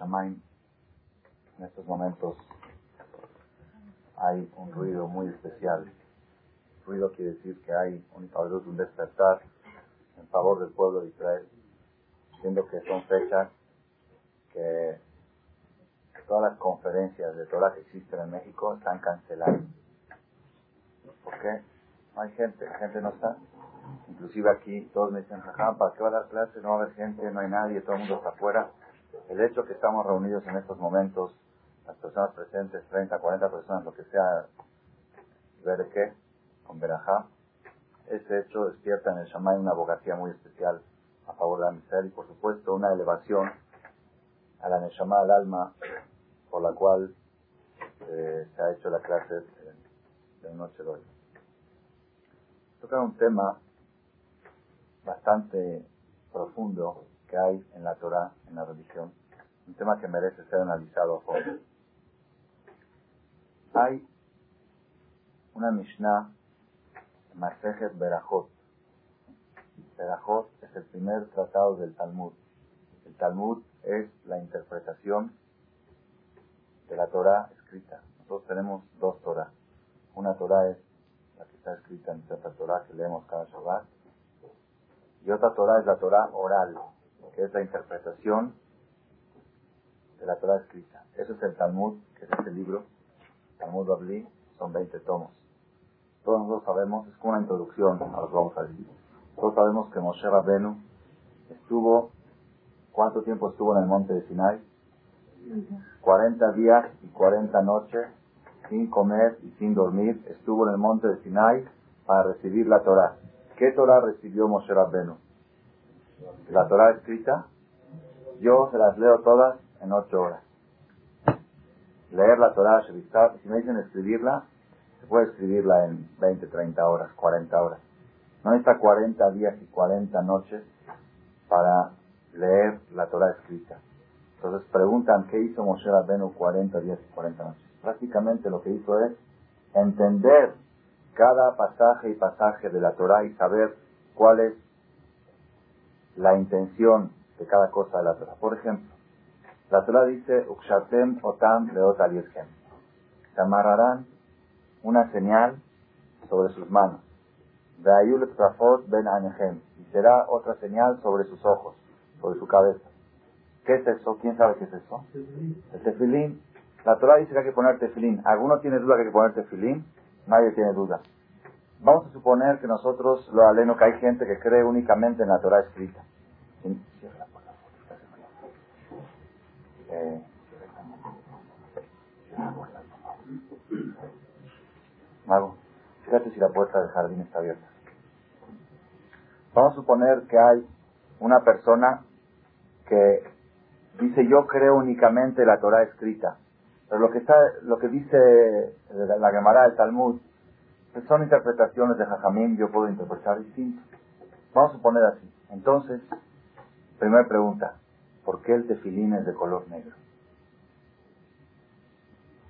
Shamaim, en estos momentos hay un ruido muy especial. Ruido quiere decir que hay un, un despertar en favor del pueblo de Israel, siendo que son fechas que todas las conferencias de Torah que existen en México están canceladas. ¿Por qué? No hay gente, la gente no está. Inclusive aquí todos me dicen, jaja, ¿para qué va a dar clase? No va a haber gente, no hay nadie, todo el mundo está afuera. El hecho que estamos reunidos en estos momentos, las personas presentes, 30, 40 personas, lo que sea, ver qué, con Berajá, ese hecho despierta en el Shammai una abogacía muy especial a favor de la miseria y por supuesto una elevación a la Neshama, al alma, por la cual eh, se ha hecho la clase de, noche de hoy. Toca un tema bastante profundo que hay en la Torah, en la religión, un tema que merece ser analizado a fondo. Hay una Mishnah, Masejet Berajot. Berajot es el primer tratado del Talmud. El Talmud es la interpretación de la Torah escrita. Nosotros tenemos dos Torah. Una Torah es la que está escrita en cierta Torah que leemos cada Shabbat. Y otra Torah es la Torah oral, que es la interpretación de la Torah escrita. Eso es el Talmud, que es este libro. Talmud Babli, son 20 tomos. Todos nosotros sabemos, es como una introducción a lo que vamos a decir. Todos sabemos que Moshe Rabbenu estuvo, ¿cuánto tiempo estuvo en el monte de Sinai? 40 días y 40 noches sin comer y sin dormir, estuvo en el monte de Sinai para recibir la Torah. ¿Qué Torah recibió Moshe Rabbenu? La Torah escrita. Yo se las leo todas en 8 horas. Leer la Torah, si me dicen escribirla, se puede escribirla en 20, 30 horas, 40 horas. No necesita 40 días y 40 noches para leer la Torah escrita. Entonces preguntan, ¿qué hizo Moshe Rabbeinu 40 días y 40 noches? Prácticamente lo que hizo es entender cada pasaje y pasaje de la Torah y saber cuál es la intención de cada cosa de la Torah. Por ejemplo, la Torah dice, Ukshatem otam leot Se amarrarán una señal sobre sus manos. ben Y será otra señal sobre sus ojos, sobre su cabeza. ¿Qué es eso? ¿Quién sabe qué es eso? El tefilín. La Torah dice que hay que poner tefilín. ¿Alguno tiene duda que hay que poner tefilín? Nadie tiene duda. Vamos a suponer que nosotros, lo aleno, que hay gente que cree únicamente en la Torah escrita. Mago, fíjate si la puerta del jardín está abierta. Vamos a suponer que hay una persona que dice yo creo únicamente la Torah escrita. Pero lo que está, lo que dice la Gemara del Talmud, son interpretaciones de Jajamín, yo puedo interpretar distinto. Vamos a poner así. Entonces, primera pregunta, ¿por qué el tefilín es de color negro?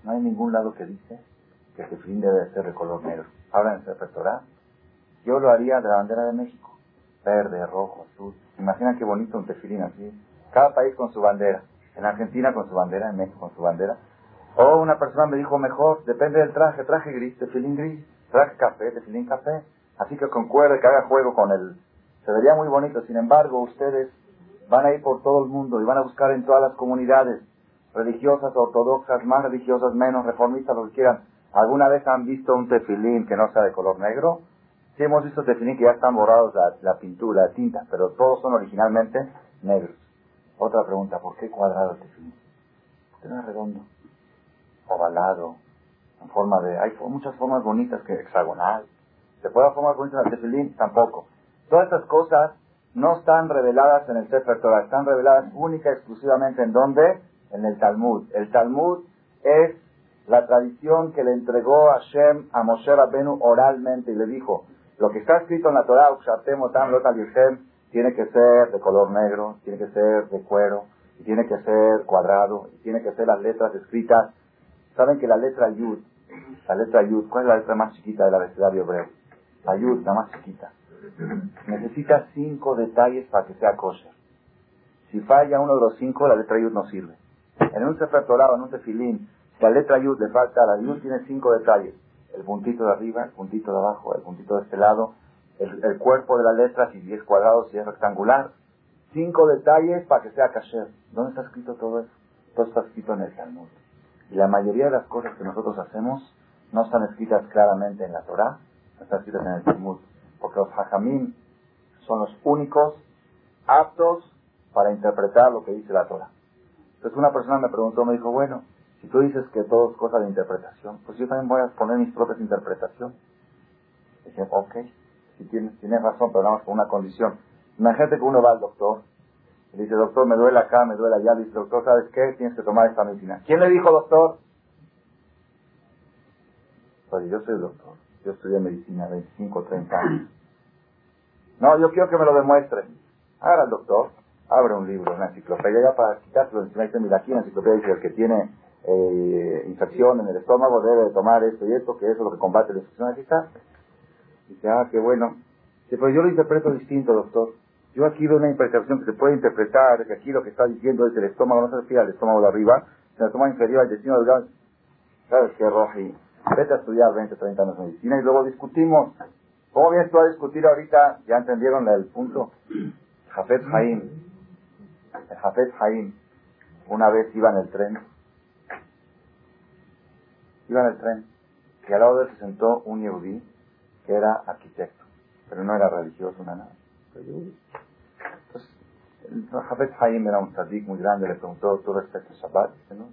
No hay ningún lado que dice que el tefilín debe ser de color negro. Habla en el Torah. Yo lo haría de la bandera de México. Verde, rojo, azul. Imagina qué bonito un tefilín así cada país con su bandera. En Argentina con su bandera, en México con su bandera. O una persona me dijo mejor, depende del traje, traje gris, tefilín gris, traje café, tefilín café. Así que concuerde que haga juego con él. Se vería muy bonito. Sin embargo, ustedes van a ir por todo el mundo y van a buscar en todas las comunidades, religiosas, ortodoxas, más religiosas, menos reformistas, lo que quieran. ¿Alguna vez han visto un tefilín que no sea de color negro? Sí hemos visto tefilín que ya están borrados la, la pintura, la tinta, pero todos son originalmente negros. Otra pregunta, ¿por qué cuadrado el tefilín? ¿Por qué no es redondo? Ovalado, en forma de... Hay muchas formas bonitas que hexagonal. ¿Se puede formar bonita el tefilín? Tampoco. Todas estas cosas no están reveladas en el Sefer Torah, están reveladas única y exclusivamente en dónde? En el Talmud. El Talmud es la tradición que le entregó Hashem a Moshe Rabbenu oralmente y le dijo, lo que está escrito en la Torah, tiene que ser de color negro, tiene que ser de cuero, y tiene que ser cuadrado, y tiene que ser las letras escritas. Saben que la letra Yud, la letra Yud, ¿cuál es la letra más chiquita del abecedario hebreo? La Yud, la más chiquita. Necesita cinco detalles para que sea kosher. Si falla uno de los cinco, la letra Yud no sirve. En un Sefer en un tefilín, si la letra Yud le falta, la Yud tiene cinco detalles. El puntito de arriba, el puntito de abajo, el puntito de este lado, el, cuerpo de la letra, si es cuadrado, si es rectangular. Cinco detalles para que sea kasher. ¿Dónde está escrito todo eso? Todo está escrito en el Talmud. Y la mayoría de las cosas que nosotros hacemos no están escritas claramente en la Torah, están escritas en el Talmud. Porque los hajamim son los únicos aptos para interpretar lo que dice la Torah. Entonces una persona me preguntó, me dijo, bueno, si tú dices que todo es cosa de interpretación, pues yo también voy a poner mis propias interpretaciones. Dije, ok, si tienes, tienes razón, pero nada con una condición. Imagínate que uno va al doctor dice, doctor, me duele acá, me duele allá. Dice, doctor, ¿sabes qué? Tienes que tomar esta medicina. ¿Quién le dijo, doctor? Pues yo soy doctor. Yo estudié medicina 25, 30 años. No, yo quiero que me lo demuestre. Ahora el doctor abre un libro, una enciclopedia, ya para quitárselo encima dice, mira, aquí en la enciclopedia dice el que tiene eh, infección en el estómago debe tomar esto y esto, que eso es lo que combate la infección. Dice, ah, qué bueno. Dice, pero yo lo interpreto distinto, doctor. Yo aquí veo una interpretación que se puede interpretar, que aquí lo que está diciendo es el estómago, no se refiere al estómago de arriba, sino al estómago inferior, al destino del gas. ¿Sabes qué, Roji? Vete a estudiar 20, 30 años de medicina y luego discutimos. ¿Cómo vienes tú a discutir ahorita? ¿Ya entendieron el punto? Jafet Haim. El Jafet Haim una vez iba en el tren. Iba en el tren. Y al lado de él se sentó un yehudí que era arquitecto. Pero no era religioso, nada. Entonces, el Jafet Haim era un tzadik muy grande. Le preguntó, ¿tú respetas Shabbat? No.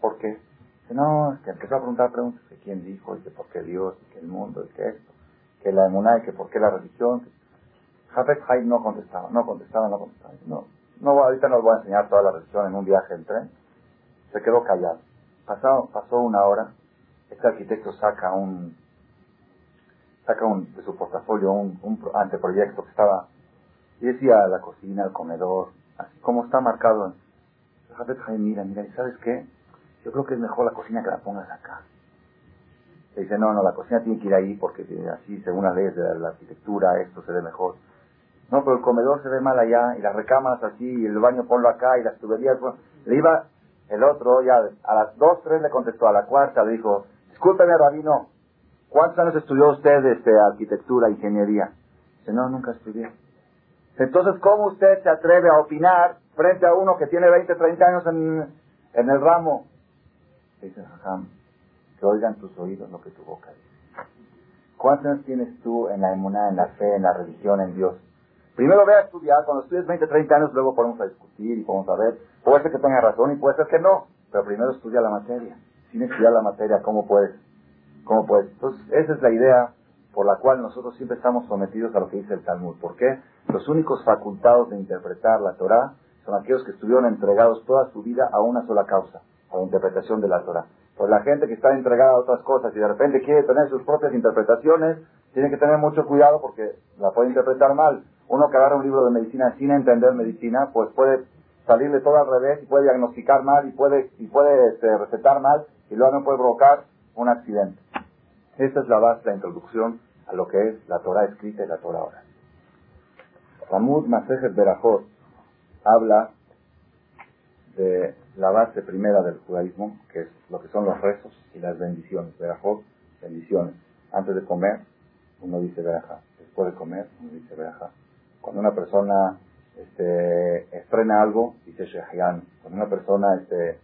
¿Por qué? Dice, no, es que empezó a preguntar preguntas. de quién dijo? Y que por qué Dios, y que el mundo, y que esto que la emuná y que por qué la religión. Jafet Haim no contestaba, no contestaba, no contestaba. No, no, ahorita no os voy a enseñar toda la religión en un viaje en tren. Se quedó callado. Pasó, pasó una hora, este arquitecto saca un, saca un, de su portafolio un, un anteproyecto que estaba, y decía la cocina, el comedor, así como está marcado. Mira, mira, ¿y sabes qué? Yo creo que es mejor la cocina que la pongas acá. Se dice, no, no, la cocina tiene que ir ahí porque así, según las leyes de la arquitectura, esto se ve mejor. No, pero el comedor se ve mal allá, y las recámaras así, y el baño ponlo acá, y las tuberías. le iba el otro, ya a las dos, tres le contestó, a la cuarta le dijo, discúlpeme, rabino, ¿cuántos años estudió usted este, arquitectura, ingeniería? Dice, no, nunca estudié. Entonces, ¿cómo usted se atreve a opinar frente a uno que tiene 20, 30 años en, en el ramo? Dice, jajam, que oigan tus oídos lo que tu boca dice. ¿Cuántos años tienes tú en la emuná, en la fe, en la religión, en Dios? Primero ve a estudiar, cuando estudies 20, 30 años, luego podemos a discutir y podemos a ver. Puede ser que tenga razón y puede ser que no, pero primero estudia la materia. Sin estudiar la materia, ¿cómo puedes? ¿Cómo puedes? Entonces, esa es la idea por la cual nosotros siempre estamos sometidos a lo que dice el Talmud. ¿Por qué? Los únicos facultados de interpretar la Torah son aquellos que estuvieron entregados toda su vida a una sola causa, a la interpretación de la Torah. Pues la gente que está entregada a otras cosas y de repente quiere tener sus propias interpretaciones, tiene que tener mucho cuidado porque la puede interpretar mal. Uno que agarra un libro de medicina sin entender medicina, pues puede salirle todo al revés y puede diagnosticar mal y puede, y puede este, recetar mal y luego no puede provocar un accidente. Esta es la base, la introducción a lo que es la Torah escrita y la Torah oral. Ramud Masejet Berajot habla de la base primera del judaísmo, que es lo que son los rezos y las bendiciones. Verajot, bendiciones. Antes de comer, uno dice verajá. Después de comer, uno dice verajá. Cuando una persona este, estrena algo, dice shehian. Cuando una persona este,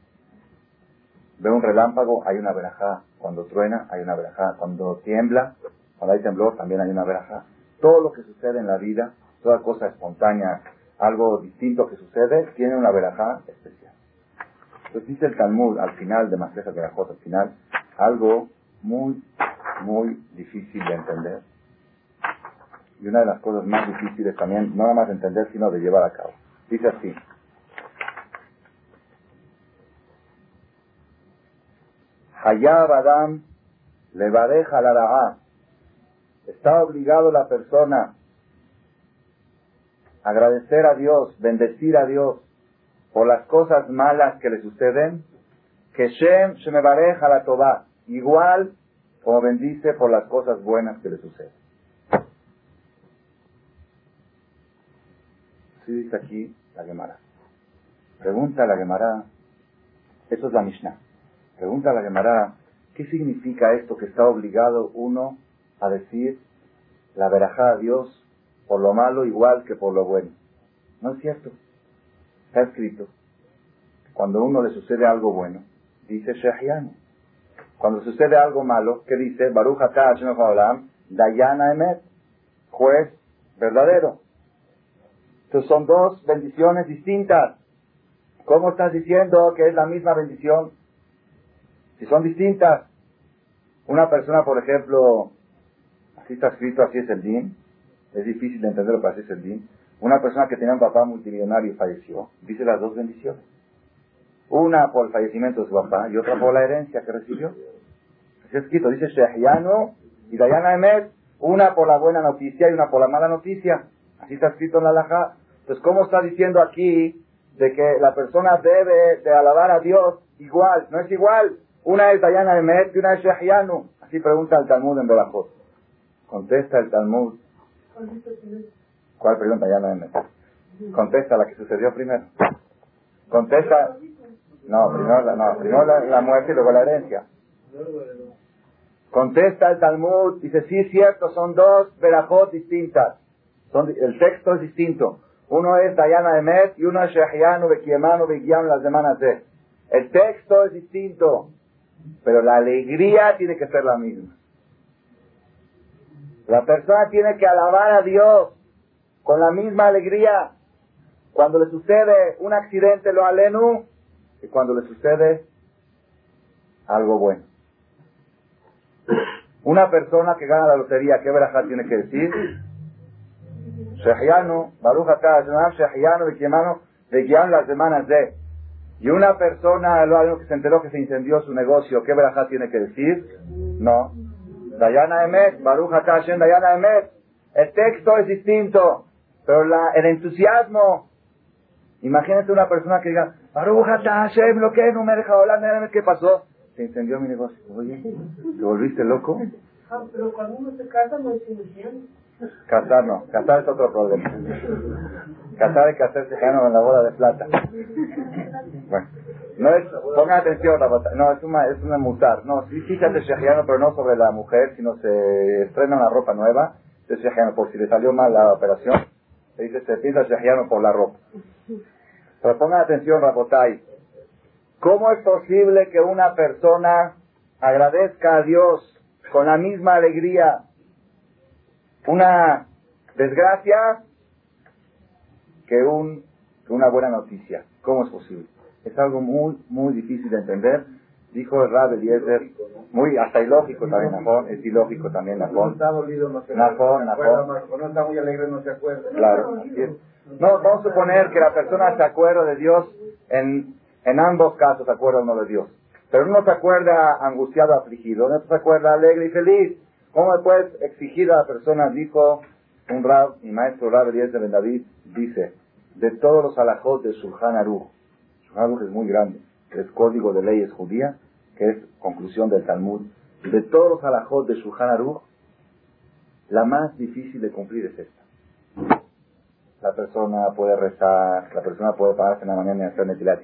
ve un relámpago, hay una verajá. Cuando truena, hay una verajá. Cuando tiembla, cuando hay temblor, también hay una verajá. Todo lo que sucede en la vida, toda cosa espontánea, algo distinto que sucede, tiene una verajá especial. Entonces dice el Talmud al final de Maseja Berajot, al final, algo muy, muy difícil de entender. Y una de las cosas más difíciles también, no nada más de entender, sino de llevar a cabo. Dice así. Hayab Adam levadeja la Está obligado la persona agradecer a Dios, bendecir a Dios por las cosas malas que le suceden, que Shem me bareja la toba, igual como bendice por las cosas buenas que le suceden. Así dice aquí la Gemara. Pregunta a la Gemara, Eso es la Mishnah. Pregunta la Gemara, ¿qué significa esto que está obligado uno a decir la verajá a Dios por lo malo igual que por lo bueno? No es cierto. Está escrito. Cuando uno le sucede algo bueno, dice Shehianu. Cuando sucede algo malo, ¿qué dice? Baruch Dayana Emet, juez verdadero. Entonces son dos bendiciones distintas. ¿Cómo estás diciendo que es la misma bendición? Si son distintas. Una persona, por ejemplo, así está escrito, así es el din. Es difícil de entenderlo, pero así es el din. Una persona que tenía un papá multimillonario falleció. Dice las dos bendiciones. Una por el fallecimiento de su papá y otra por la herencia que recibió. Así es escrito, dice Shehiano y Dayana Emet. Una por la buena noticia y una por la mala noticia. Así está escrito en la Laja. Entonces, ¿cómo está diciendo aquí de que la persona debe de alabar a Dios igual, no es igual. Una es Dayana de Met y una es Shehianu. Así pregunta el Talmud en Belajot. Contesta el Talmud. ¿Cuál pregunta Dayana de Met? Contesta la que sucedió primero. Contesta. No, primero, la, no, primero la, muerte y luego la herencia. Contesta el Talmud, dice, sí cierto, son dos Belajot distintas. Son, el texto es distinto. Uno es Dayana Emet y uno es Shehianu, Bekiemanu, Bekiam, las semanas de. El texto es distinto, pero la alegría tiene que ser la misma. La persona tiene que alabar a Dios con la misma alegría cuando le sucede un accidente, lo alenu, y cuando le sucede algo bueno. Una persona que gana la lotería, ¿qué verajá tiene que decir? Shehianu, Baruch Bekiam las semanas de. Y una persona, algo que se enteró que se incendió su negocio, ¿qué verajá tiene que decir? No. Dayana Emet, Baruch Atah, Dayana Emet. El texto es distinto, pero la, el entusiasmo. Imagínate una persona que diga, Baruch Hashem, lo que no me deja hablar, ¿qué pasó? Se incendió mi negocio. Oye, ¿te volviste loco? Ah, pero cuando uno se casa no es. Casar no, casar es otro problema. Casar es que hacerse en la bola de plata. Bueno, no es, pongan atención, no, es una, es una mutar. No, sí, sí se hace pero no sobre la mujer, sino se estrena una ropa nueva, es shejiano, por si le salió mal la operación, se dice se pinta shejiano por la ropa. Pero pongan atención, Rabotai. ¿Cómo es posible que una persona agradezca a Dios con la misma alegría una desgracia que, un, una buena noticia. ¿Cómo es posible? Es algo muy, muy difícil de entender. Dijo el Rab Eliezer, muy, hasta ilógico también, Najón, es ilógico también, Najón. No está muy alegre, no se acuerda. Claro, No, vamos a suponer que la persona se acuerda de Dios en, en ambos casos, se acuerda uno de Dios. Pero uno se acuerda angustiado, afligido, uno se acuerda alegre y feliz. ¿Cómo puedes exigir a la persona? Dijo un rab, mi maestro Rab Eliezer Ben David, dice, de todos los alajot de Shulchan Aruch, Aruch es muy grande, es código de leyes judía, que es conclusión del Talmud, de todos los alajot de Shulchan Aruch, la más difícil de cumplir es esta. La persona puede rezar, la persona puede pararse en la mañana y hacer Netilat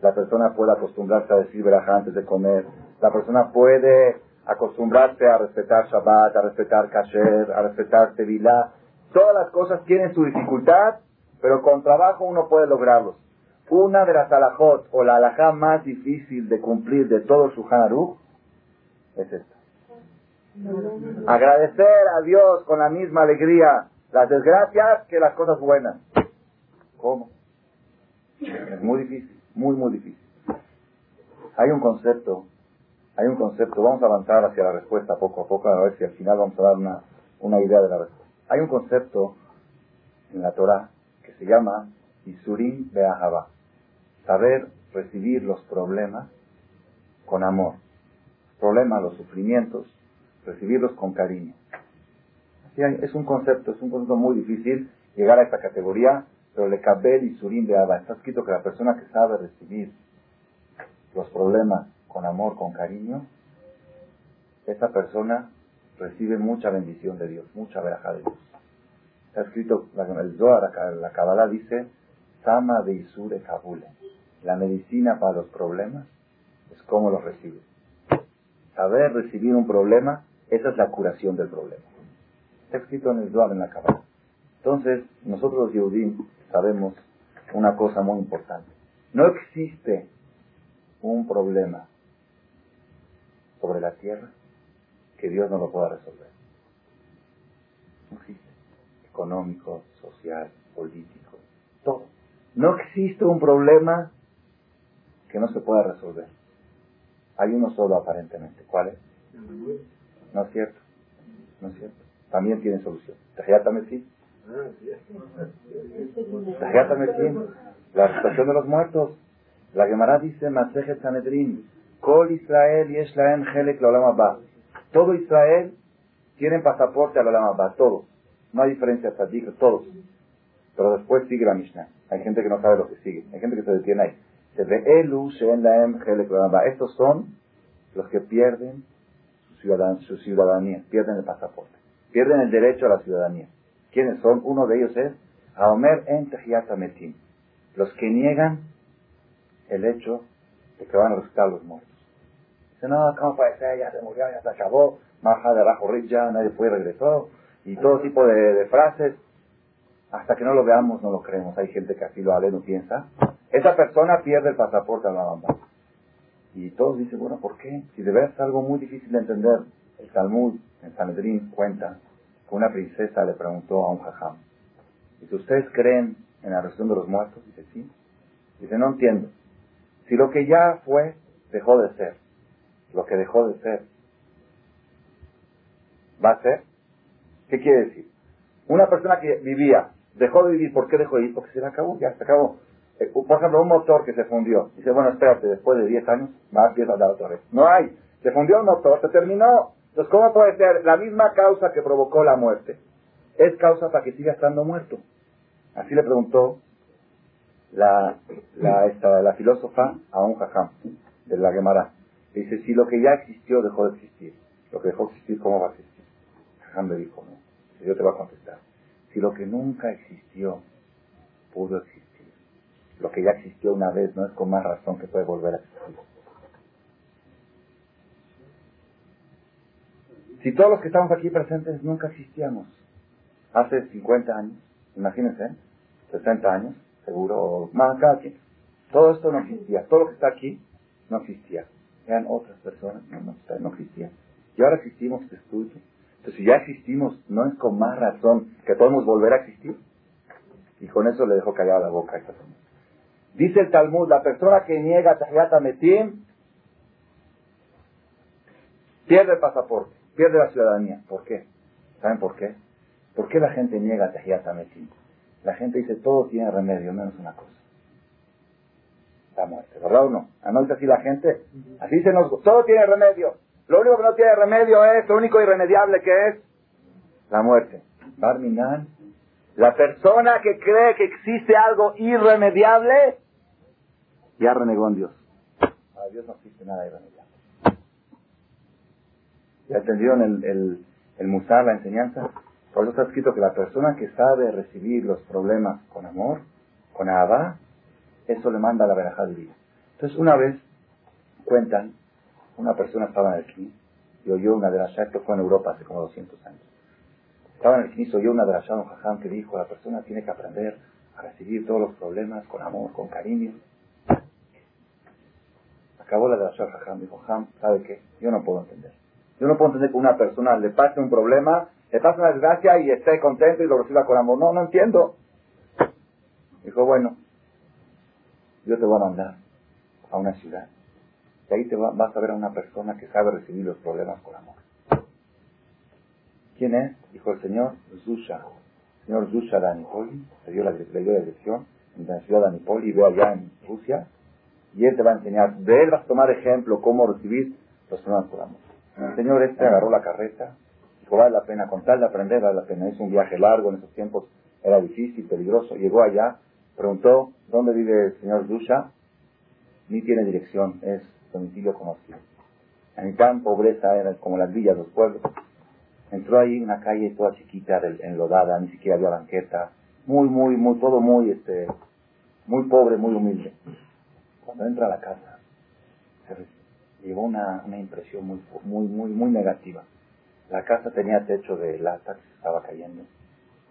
la persona puede acostumbrarse a decir verajá antes de comer, la persona puede acostumbrarse a respetar Shabbat, a respetar Kasher, a respetar Tevilá. Todas las cosas tienen su dificultad, pero con trabajo uno puede lograrlos. Una de las alajot o la alajá más difícil de cumplir de todo su Hanaruch es esta. Agradecer a Dios con la misma alegría las desgracias que las cosas buenas. ¿Cómo? Es muy difícil, muy, muy difícil. Hay un concepto hay un concepto, vamos a avanzar hacia la respuesta poco a poco, a ver si al final vamos a dar una, una idea de la respuesta. Hay un concepto en la Torah que se llama Isurim Be'ahava, saber recibir los problemas con amor. Los problemas, los sufrimientos, recibirlos con cariño. es un concepto, es un concepto muy difícil llegar a esta categoría, pero le cabe el Isurim Be'ahava. Está escrito que la persona que sabe recibir los problemas con amor, con cariño, esa persona recibe mucha bendición de Dios, mucha veraja de Dios. Está escrito, el Zohar, la Kabbalah dice, Sama de Isure Kabule. La medicina para los problemas es cómo los recibes. Saber recibir un problema, esa es la curación del problema. Está escrito en el Dual en la cabeza. Entonces, nosotros los Yehudim sabemos una cosa muy importante. No existe un problema sobre la tierra que Dios no lo pueda resolver. No existe. Económico, social, político, todo. No existe un problema que no se pueda resolver. Hay uno solo aparentemente. ¿Cuál es? No es cierto. No es cierto. También tiene solución. sí. La situación de los muertos. La Gemara dice, Masejet Sanedrin, Kol Israel y Eshlaem Helek la Todo Israel tienen pasaporte a la todos. No hay diferencia hasta todos. Pero después sigue la Mishnah. Hay gente que no sabe lo que sigue. Hay gente que se detiene ahí. Estos son los que pierden su ciudadanía, pierden el pasaporte, pierden el derecho a la ciudadanía. ¿Quiénes son? Uno de ellos es Aomer en Metim, los que niegan el hecho de que van a resucitar los muertos. Dicen, no, ¿cómo puede ser? Ya se murió, ya se acabó, Maja de abajo ya nadie fue y regresó, y todo tipo de, frases. Hasta que no lo veamos, no lo creemos. Hay gente que así lo habla no piensa. Esa persona pierde el pasaporte a la. Y todos dicen, bueno, ¿por qué? Si de verdad es algo muy difícil de entender. El Talmud en Sanedrín cuenta que una princesa le preguntó a un jajam, si ¿ustedes creen en la resurrección de los muertos? Dice, sí. Dice, no entiendo. Si lo que ya fue, dejó de ser. Lo que dejó de ser, ¿va a ser? ¿Qué quiere decir? Una persona que vivía, dejó de vivir, ¿por qué dejó de vivir? Porque se le acabó, ya se acabó. Eh, por ejemplo, un motor que se fundió. Dice, bueno, espérate, después de 10 años, más empieza a dar otra vez. No hay. Se fundió el motor, se terminó. Entonces, ¿cómo puede ser la misma causa que provocó la muerte? Es causa para que siga estando muerto. Así le preguntó la, filósofa a un jajam de la Gemara. Dice, si lo que ya existió dejó de existir, lo que dejó de existir, ¿cómo va a existir? Jajam le dijo, no. Yo te voy a contestar. Si lo que nunca existió pudo existir, lo que ya existió una vez no es con más razón que puede volver a existir. Si todos los que estamos aquí presentes nunca existíamos, hace 50 años, imagínense, 60 años, seguro, o más cada todo esto no existía, todo lo que está aquí no existía. Eran otras personas, no, no, no existían. Y ahora existimos este estudio. Entonces, si ya existimos, no es con más razón que podemos volver a existir. Y con eso le dejo callada la boca a esta persona. Dice el Talmud, la persona que niega Tahiyat Metim pierde el pasaporte, pierde la ciudadanía. ¿Por qué? ¿Saben por qué? ¿Por qué la gente niega Tahiyat Metim? La gente dice, todo tiene remedio, menos una cosa. La muerte, ¿verdad o no? ¿No dice así la gente? Así se nos... Todo tiene remedio. Lo único que no tiene remedio es, lo único irremediable que es, la muerte. Barminan, la persona que cree que existe algo irremediable, ya renegó en Dios. Para Dios no existe nada irremediable. ¿Ya entendieron el, el, el musar, la enseñanza? Por eso está escrito que la persona que sabe recibir los problemas con amor, con abba, eso le manda a la verajá de vida. Entonces, una vez, cuentan, una persona estaba en el CNI y oyó una de las esto fue en Europa hace como 200 años. Estaba en el CNI y oyó una de las un jajam que dijo, la persona tiene que aprender a recibir todos los problemas con amor, con cariño. Acabó la de la Jajam, dijo, Jam, ¿sabe qué? Yo no puedo entender. Yo no puedo entender que una persona le pase un problema, le pase una desgracia y esté contento y lo reciba con amor. No, no entiendo. Dijo, bueno, yo te voy a mandar a una ciudad. Y ahí te vas a ver a una persona que sabe recibir los problemas con amor. ¿Quién es? Dijo el señor Zusha. El señor Zusha de Anipoli, le dio la, la dirección en la ciudad de Anipoli, y ve allá en Rusia y él te va a enseñar. De él vas a tomar ejemplo cómo recibir los problemas por amor. El señor este agarró la carreta, dijo, vale la pena, con tal de aprender, vale la pena. Es un viaje largo, en esos tiempos era difícil, peligroso. Llegó allá, preguntó, ¿dónde vive el señor Dusha? Ni tiene dirección, es domicilio conocido. En tan pobreza era como las villas, los pueblos. Entró ahí una calle toda chiquita, enlodada, ni siquiera había banqueta. Muy, muy, muy, todo muy, este, muy pobre, muy humilde. Cuando entra a la casa, se llevó una, una impresión muy, muy, muy, muy negativa. La casa tenía techo de lata que se estaba cayendo,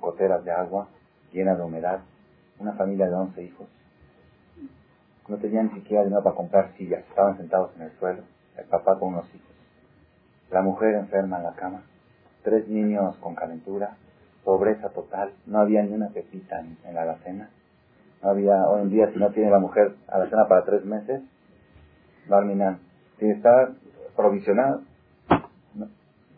goteras de agua, llena de humedad, una familia de 11 hijos. No tenían ni siquiera dinero para comprar sillas, estaban sentados en el suelo, el papá con unos hijos. La mujer enferma en la cama, tres niños con calentura, pobreza total, no había ni una pepita en, la alacena. Había, hoy en día, si no tiene la mujer alacena para tres meses, Barminan, tiene que estar provisionado.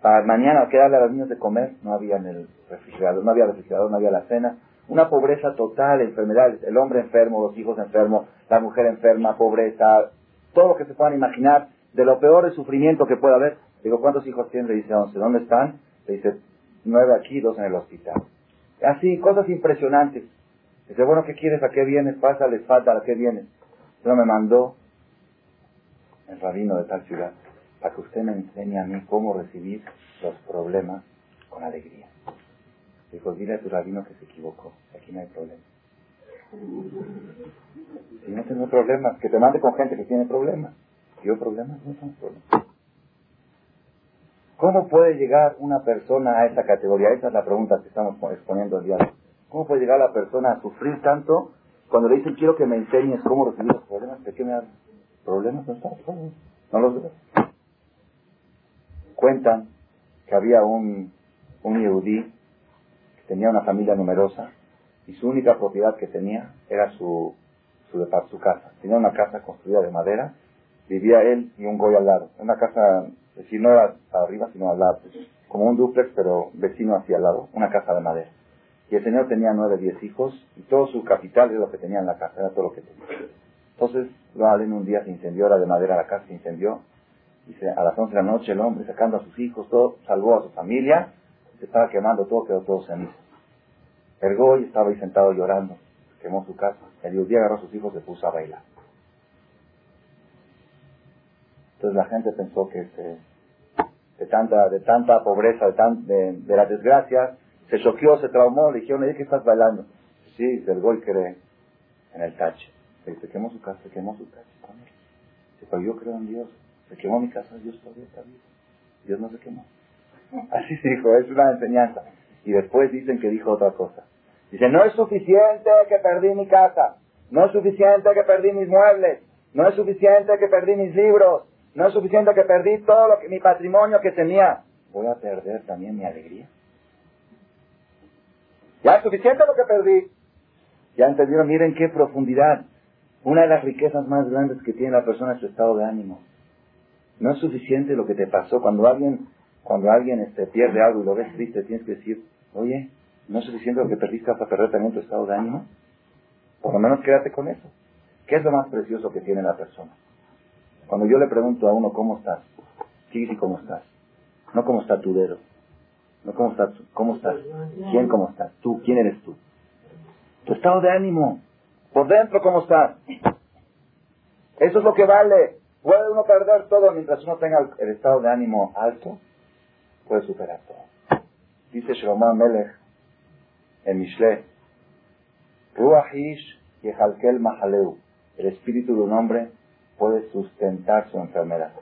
Para mañana, ¿qué darle a los niños de comer? No había en el refrigerador, no había refrigerador, no había la cena. Una pobreza total, enfermedades, el hombre enfermo, los hijos enfermos, la mujer enferma, pobreza, todo lo que se puedan imaginar, de lo peor de sufrimiento que pueda haber. Digo, ¿cuántos hijos tienen? Le dice once. ¿Dónde están? Le dice, nueve aquí, dos en el hospital. Así, cosas impresionantes. Dice, bueno, ¿qué quieres? ¿A qué vienes? Pasa, les falta, ¿a qué vienes? Pero me mandó el rabino de tal ciudad para que usted me enseñe a mí cómo recibir los problemas con alegría. Dijo, dile a tu rabino que se equivocó, aquí no hay problema. Si no tengo problemas, que te mande con gente que tiene problemas. Yo problemas, no tengo problemas. ¿Cómo puede llegar una persona a esa categoría? Esa es la pregunta que estamos exponiendo el día de hoy. ¿Cómo puede llegar la persona a sufrir tanto cuando le dicen quiero que me enseñes cómo recibir los problemas? ¿De qué me hablan? ¿Problemas? No, no los veo. Cuentan que había un, un yehudí que tenía una familia numerosa y su única propiedad que tenía era su, su, su casa. Tenía una casa construida de madera, vivía él y un goy al lado. Una casa, si no era arriba, sino al lado. Como un duplex, pero vecino hacia al lado. Una casa de madera. Y el señor tenía nueve, diez hijos y todo su capital era lo que tenía en la casa, era todo lo que tenía. Entonces, lo en un día se incendió, era de madera la casa, se incendió. Dice, a las once de la noche el hombre sacando a sus hijos, todo, salvó a su familia, se estaba quemando todo, quedó todo cenizo. El goy estaba ahí sentado llorando, quemó su casa. El día agarró a sus hijos y se puso a bailar. Entonces la gente pensó que de, tanta, de tanta pobreza, de, tan, de las desgracias, se choqueó, se traumó, le dijeron, ¿de qué estás bailando? Sí, el goy cree en el tache. Se quemó su casa, se quemó su casa con él. Pero yo creo en Dios. Se quemó mi casa, Dios todavía está vivo. Dios no se quemó. Así dijo, es una enseñanza. Y después dicen que dijo otra cosa. Dice, no es suficiente que perdí mi casa. No es suficiente que perdí mis muebles. No es suficiente que perdí mis libros. No es suficiente que perdí todo lo que, mi patrimonio que tenía. Voy a perder también mi alegría. Ya es suficiente lo que perdí. Ya entendieron, miren qué profundidad. Una de las riquezas más grandes que tiene la persona es su estado de ánimo. No es suficiente lo que te pasó. Cuando alguien, cuando alguien este, pierde algo y lo ves triste, tienes que decir, oye, no es suficiente lo que perdiste hasta perder también tu estado de ánimo. Por lo menos quédate con eso. ¿Qué es lo más precioso que tiene la persona? Cuando yo le pregunto a uno, ¿cómo estás? Sí, sí, ¿cómo estás? No cómo está tu dedo. No cómo estás, cómo estás. ¿Quién cómo estás? Tú, ¿quién eres tú? Tu estado de ánimo. Por dentro, ¿cómo estás? Eso es lo que vale. Puede uno perder todo mientras uno tenga el estado de ánimo alto, puede superar todo. Dice Shlomo Melech en Mishle, Ruahish Yehalkel Mahaleu, el espíritu de un hombre puede sustentar su enfermedad.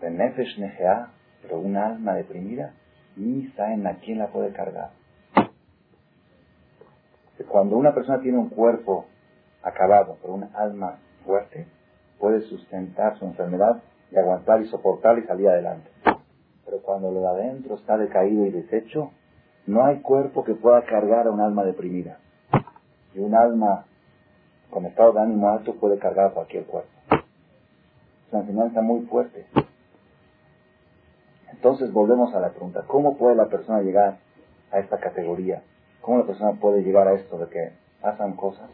De Nefesh Nejea, pero una alma deprimida, ni saben a quién la puede cargar. Cuando una persona tiene un cuerpo acabado, pero una alma fuerte, puede sustentar su enfermedad y aguantar y soportar y salir adelante. Pero cuando lo de adentro está decaído y deshecho, no hay cuerpo que pueda cargar a un alma deprimida. Y un alma con estado de ánimo alto puede cargar a cualquier cuerpo. Es una enseñanza muy fuerte. Entonces volvemos a la pregunta, ¿cómo puede la persona llegar a esta categoría? ¿Cómo la persona puede llegar a esto de que pasan cosas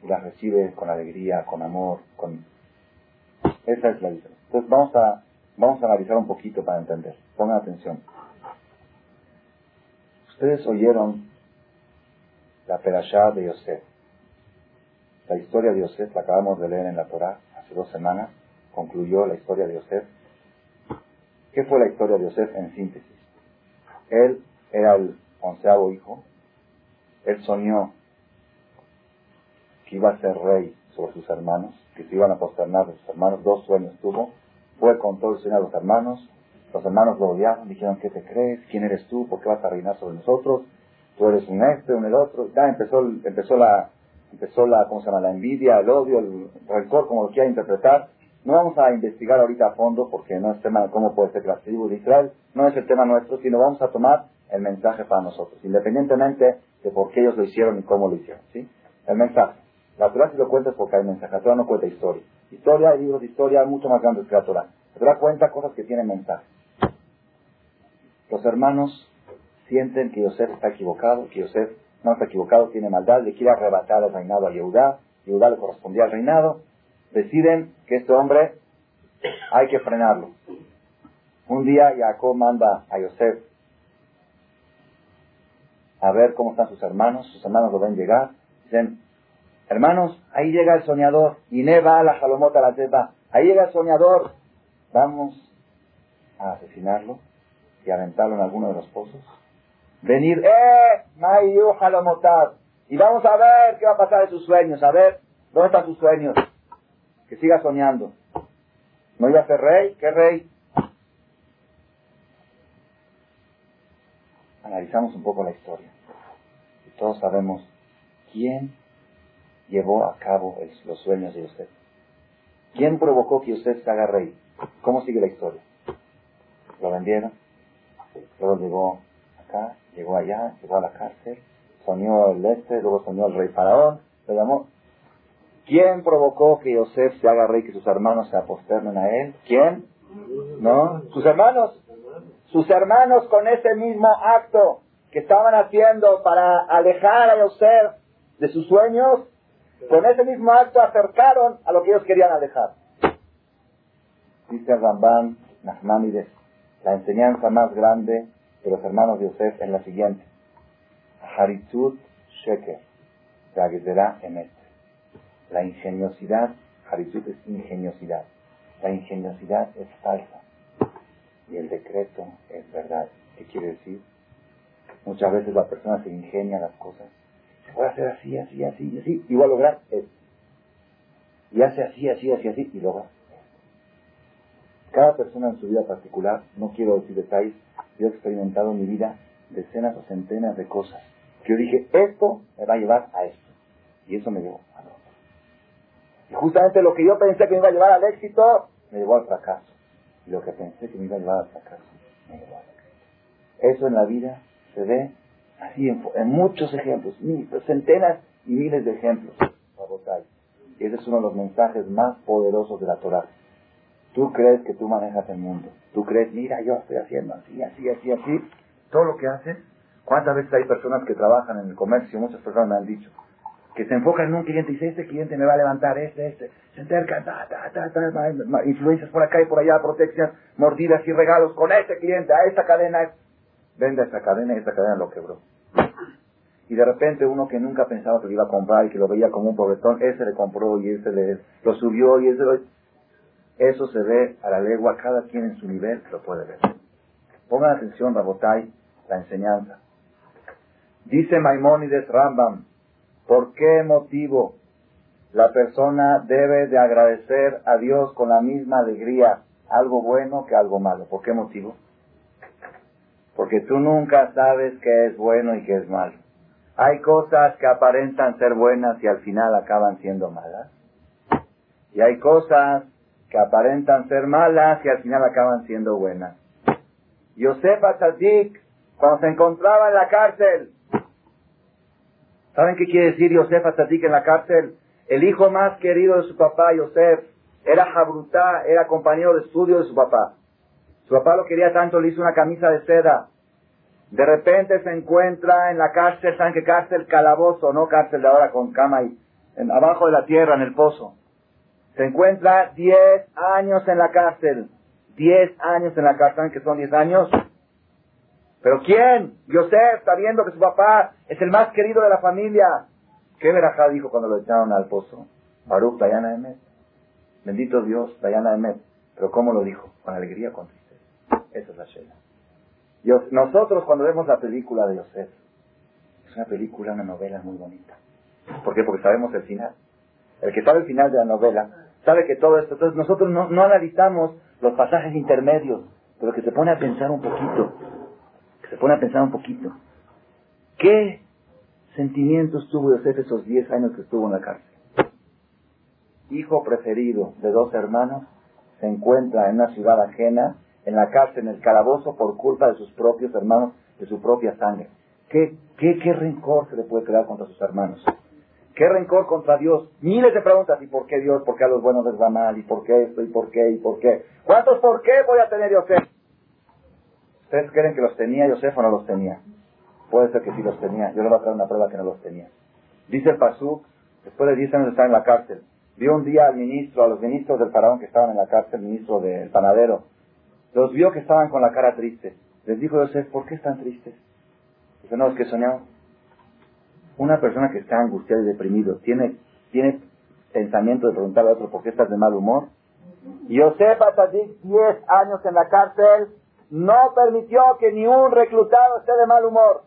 y las recibe con alegría, con amor, con... Esa es la diferencia. Entonces vamos a, vamos a analizar un poquito para entender. Pongan atención. Ustedes oyeron la perashá de Yosef. La historia de Yosef la acabamos de leer en la Torah hace dos semanas. Concluyó la historia de Yosef. ¿Qué fue la historia de Yosef en síntesis? Él era el onceavo hijo. Él soñó que iba a ser rey sobre sus hermanos, que se iban a posternar de sus hermanos, dos sueños tuvo, fue con todo el sueño a los hermanos, los hermanos lo odiaron, dijeron, ¿qué te crees? ¿Quién eres tú? ¿Por qué vas a reinar sobre nosotros? Tú eres un este, un el otro. Ya empezó, empezó la, empezó la, ¿cómo se llama? La envidia, el odio, el rencor, como lo quiera interpretar. No vamos a investigar ahorita a fondo porque no es tema de cómo puede ser que las tribus de Israel, no es el tema nuestro, sino vamos a tomar el mensaje para nosotros, independientemente de por qué ellos lo hicieron y cómo lo hicieron. ¿sí? El mensaje. La Torah si lo cuenta es porque hay mensaje. La Torah no cuenta historia. Historia, hay libros de historia mucho más grandes que la Torah. La Torah cuenta cosas que tienen mensaje. Los hermanos sienten que Yosef está equivocado, que Yosef no está equivocado, tiene maldad, le quiere arrebatar el reinado a Yehudá, Yehudá le correspondía al reinado, deciden que este hombre hay que frenarlo. Un día Jacob manda a Yosef a ver cómo están sus hermanos, sus hermanos lo ven llegar, dicen, hermanos, ahí llega el soñador, y neva la jalomota la teta, ahí llega el soñador, vamos a asesinarlo y aventarlo en alguno de los pozos. Venir, eh, mayu jalomotad, y vamos a ver qué va a pasar de sus sueños, a ver, ¿dónde están sus sueños? Que siga soñando. ¿No iba a ser rey? ¿Qué rey? Analizamos un poco la historia. Y todos sabemos quién llevó a cabo los sueños de usted. ¿Quién provocó que usted se haga rey? ¿Cómo sigue la historia? Lo vendieron, luego llegó acá, llegó allá, llegó a la cárcel, soñó el este, luego soñó el rey faraón, lo llamó. ¿Quién provocó que Yosef se haga rey, que sus hermanos se aposternen a él? ¿Quién? ¿No? ¿Sus hermanos? Sus hermanos con ese mismo acto que estaban haciendo para alejar a Yosef de sus sueños, con ese mismo acto acercaron a lo que ellos querían alejar. Dice Ramban Nachmanides, la enseñanza más grande de los hermanos de Yosef es la siguiente. Haritzut Sheker, Emet. La ingeniosidad, Haritzut es ingeniosidad. La ingeniosidad es falsa y el decreto es verdad. ¿Qué quiere decir? Muchas veces la persona se ingenia las cosas. Se puede hacer así, así, así, y así, y va a lograr esto. Y hace así, así, así, así, y logra Cada persona en su vida particular, no quiero decir detalles, yo he experimentado en mi vida decenas o centenas de cosas que yo dije, esto me va a llevar a esto. Y eso me llevó a otro. Y justamente lo que yo pensé que me iba a llevar al éxito, me llevó al fracaso. Y lo que pensé que me iba a llevar al fracaso, me llevó al éxito. Eso en la vida se ve así en, muchos ejemplos, centenas y miles de ejemplos. Y ese es uno de los mensajes más poderosos de la Torah. Tú crees que tú manejas el mundo. Tú crees, mira, yo estoy haciendo así, así, así, así. Todo lo que haces. ¿Cuántas veces hay personas que trabajan en el comercio? Muchas personas me han dicho que se enfocan en un cliente y dice, este cliente me va a levantar, este, este. Se acercan, ta, ta, ta, ta, influencias por acá y por allá, protección, mordidas y regalos con este cliente, a esta cadena. Vende esta cadena y esta cadena lo quebró. Y de repente uno que nunca pensaba que lo iba a comprar y que lo veía como un pobretón, ese le compró y ese le, lo subió y ese lo... Eso se ve a la legua, cada quien en su nivel lo puede ver. Pongan atención, Rabotay, la enseñanza. Dice Maimónides Rambam, ¿por qué motivo la persona debe de agradecer a Dios con la misma alegría algo bueno que algo malo? ¿Por qué motivo? Porque tú nunca sabes qué es bueno y qué es malo. Hay cosas que aparentan ser buenas y al final acaban siendo malas. Y hay cosas que aparentan ser malas y al final acaban siendo buenas. Yosef Atzadik, cuando se encontraba en la cárcel, ¿saben qué quiere decir Yosef Atzadik en la cárcel? El hijo más querido de su papá, Yosef, era Jabrutá, era compañero de estudio de su papá. Su papá lo quería tanto, le hizo una camisa de seda. De repente se encuentra en la cárcel, ¿saben qué cárcel? Calabozo, no cárcel de ahora con cama y abajo de la tierra, en el pozo. Se encuentra 10 años en la cárcel. 10 años en la cárcel, ¿saben que son 10 años? ¿Pero quién? Yosef, sabiendo que su papá es el más querido de la familia. ¿Qué verajá dijo cuando lo echaron al pozo? Baruch, Dayana Emet. Bendito Dios, Dayana Emet. Pero ¿cómo lo dijo? Con alegría, con tristeza. Esa es la Shela. Nosotros cuando vemos la película de Yosef, es una película, una novela muy bonita. ¿Por qué? Porque sabemos el final. El que sabe el final de la novela sabe que todo esto. Entonces nosotros no, no analizamos los pasajes intermedios, pero que se pone a pensar un poquito. Se pone a pensar un poquito. ¿Qué sentimientos tuvo Yosef esos 10 años que estuvo en la cárcel? Hijo preferido de dos hermanos, se encuentra en una ciudad ajena, en la cárcel, en el calabozo, por culpa de sus propios hermanos, de su propia sangre. ¿Qué, qué, qué rencor se le puede crear contra sus hermanos? ¿Qué rencor contra Dios? Miles de preguntas. ¿Y por qué Dios? ¿Por qué a los buenos les va mal? ¿Y por qué esto? ¿Y por qué? ¿Y por qué? ¿Cuántos por qué voy a tener Yosef? ¿Ustedes creen que los tenía Yosef o no los tenía? Puede ser que sí los tenía. Yo le voy a traer una prueba que no los tenía. Dice el Pasuk, después de 10 años de estar en la cárcel, vio un día al ministro, a los ministros del faraón que estaban en la cárcel, ministro del panadero, los vio que estaban con la cara triste. Les dijo Yosef, ¿por qué están tristes? Dice, no, es que soñamos. Una persona que está angustiada y deprimido, ¿tiene, tiene pensamiento de preguntarle a otro por qué estás de mal humor? Yosef Atadik, 10 años en la cárcel, no permitió que ni un reclutado esté de mal humor.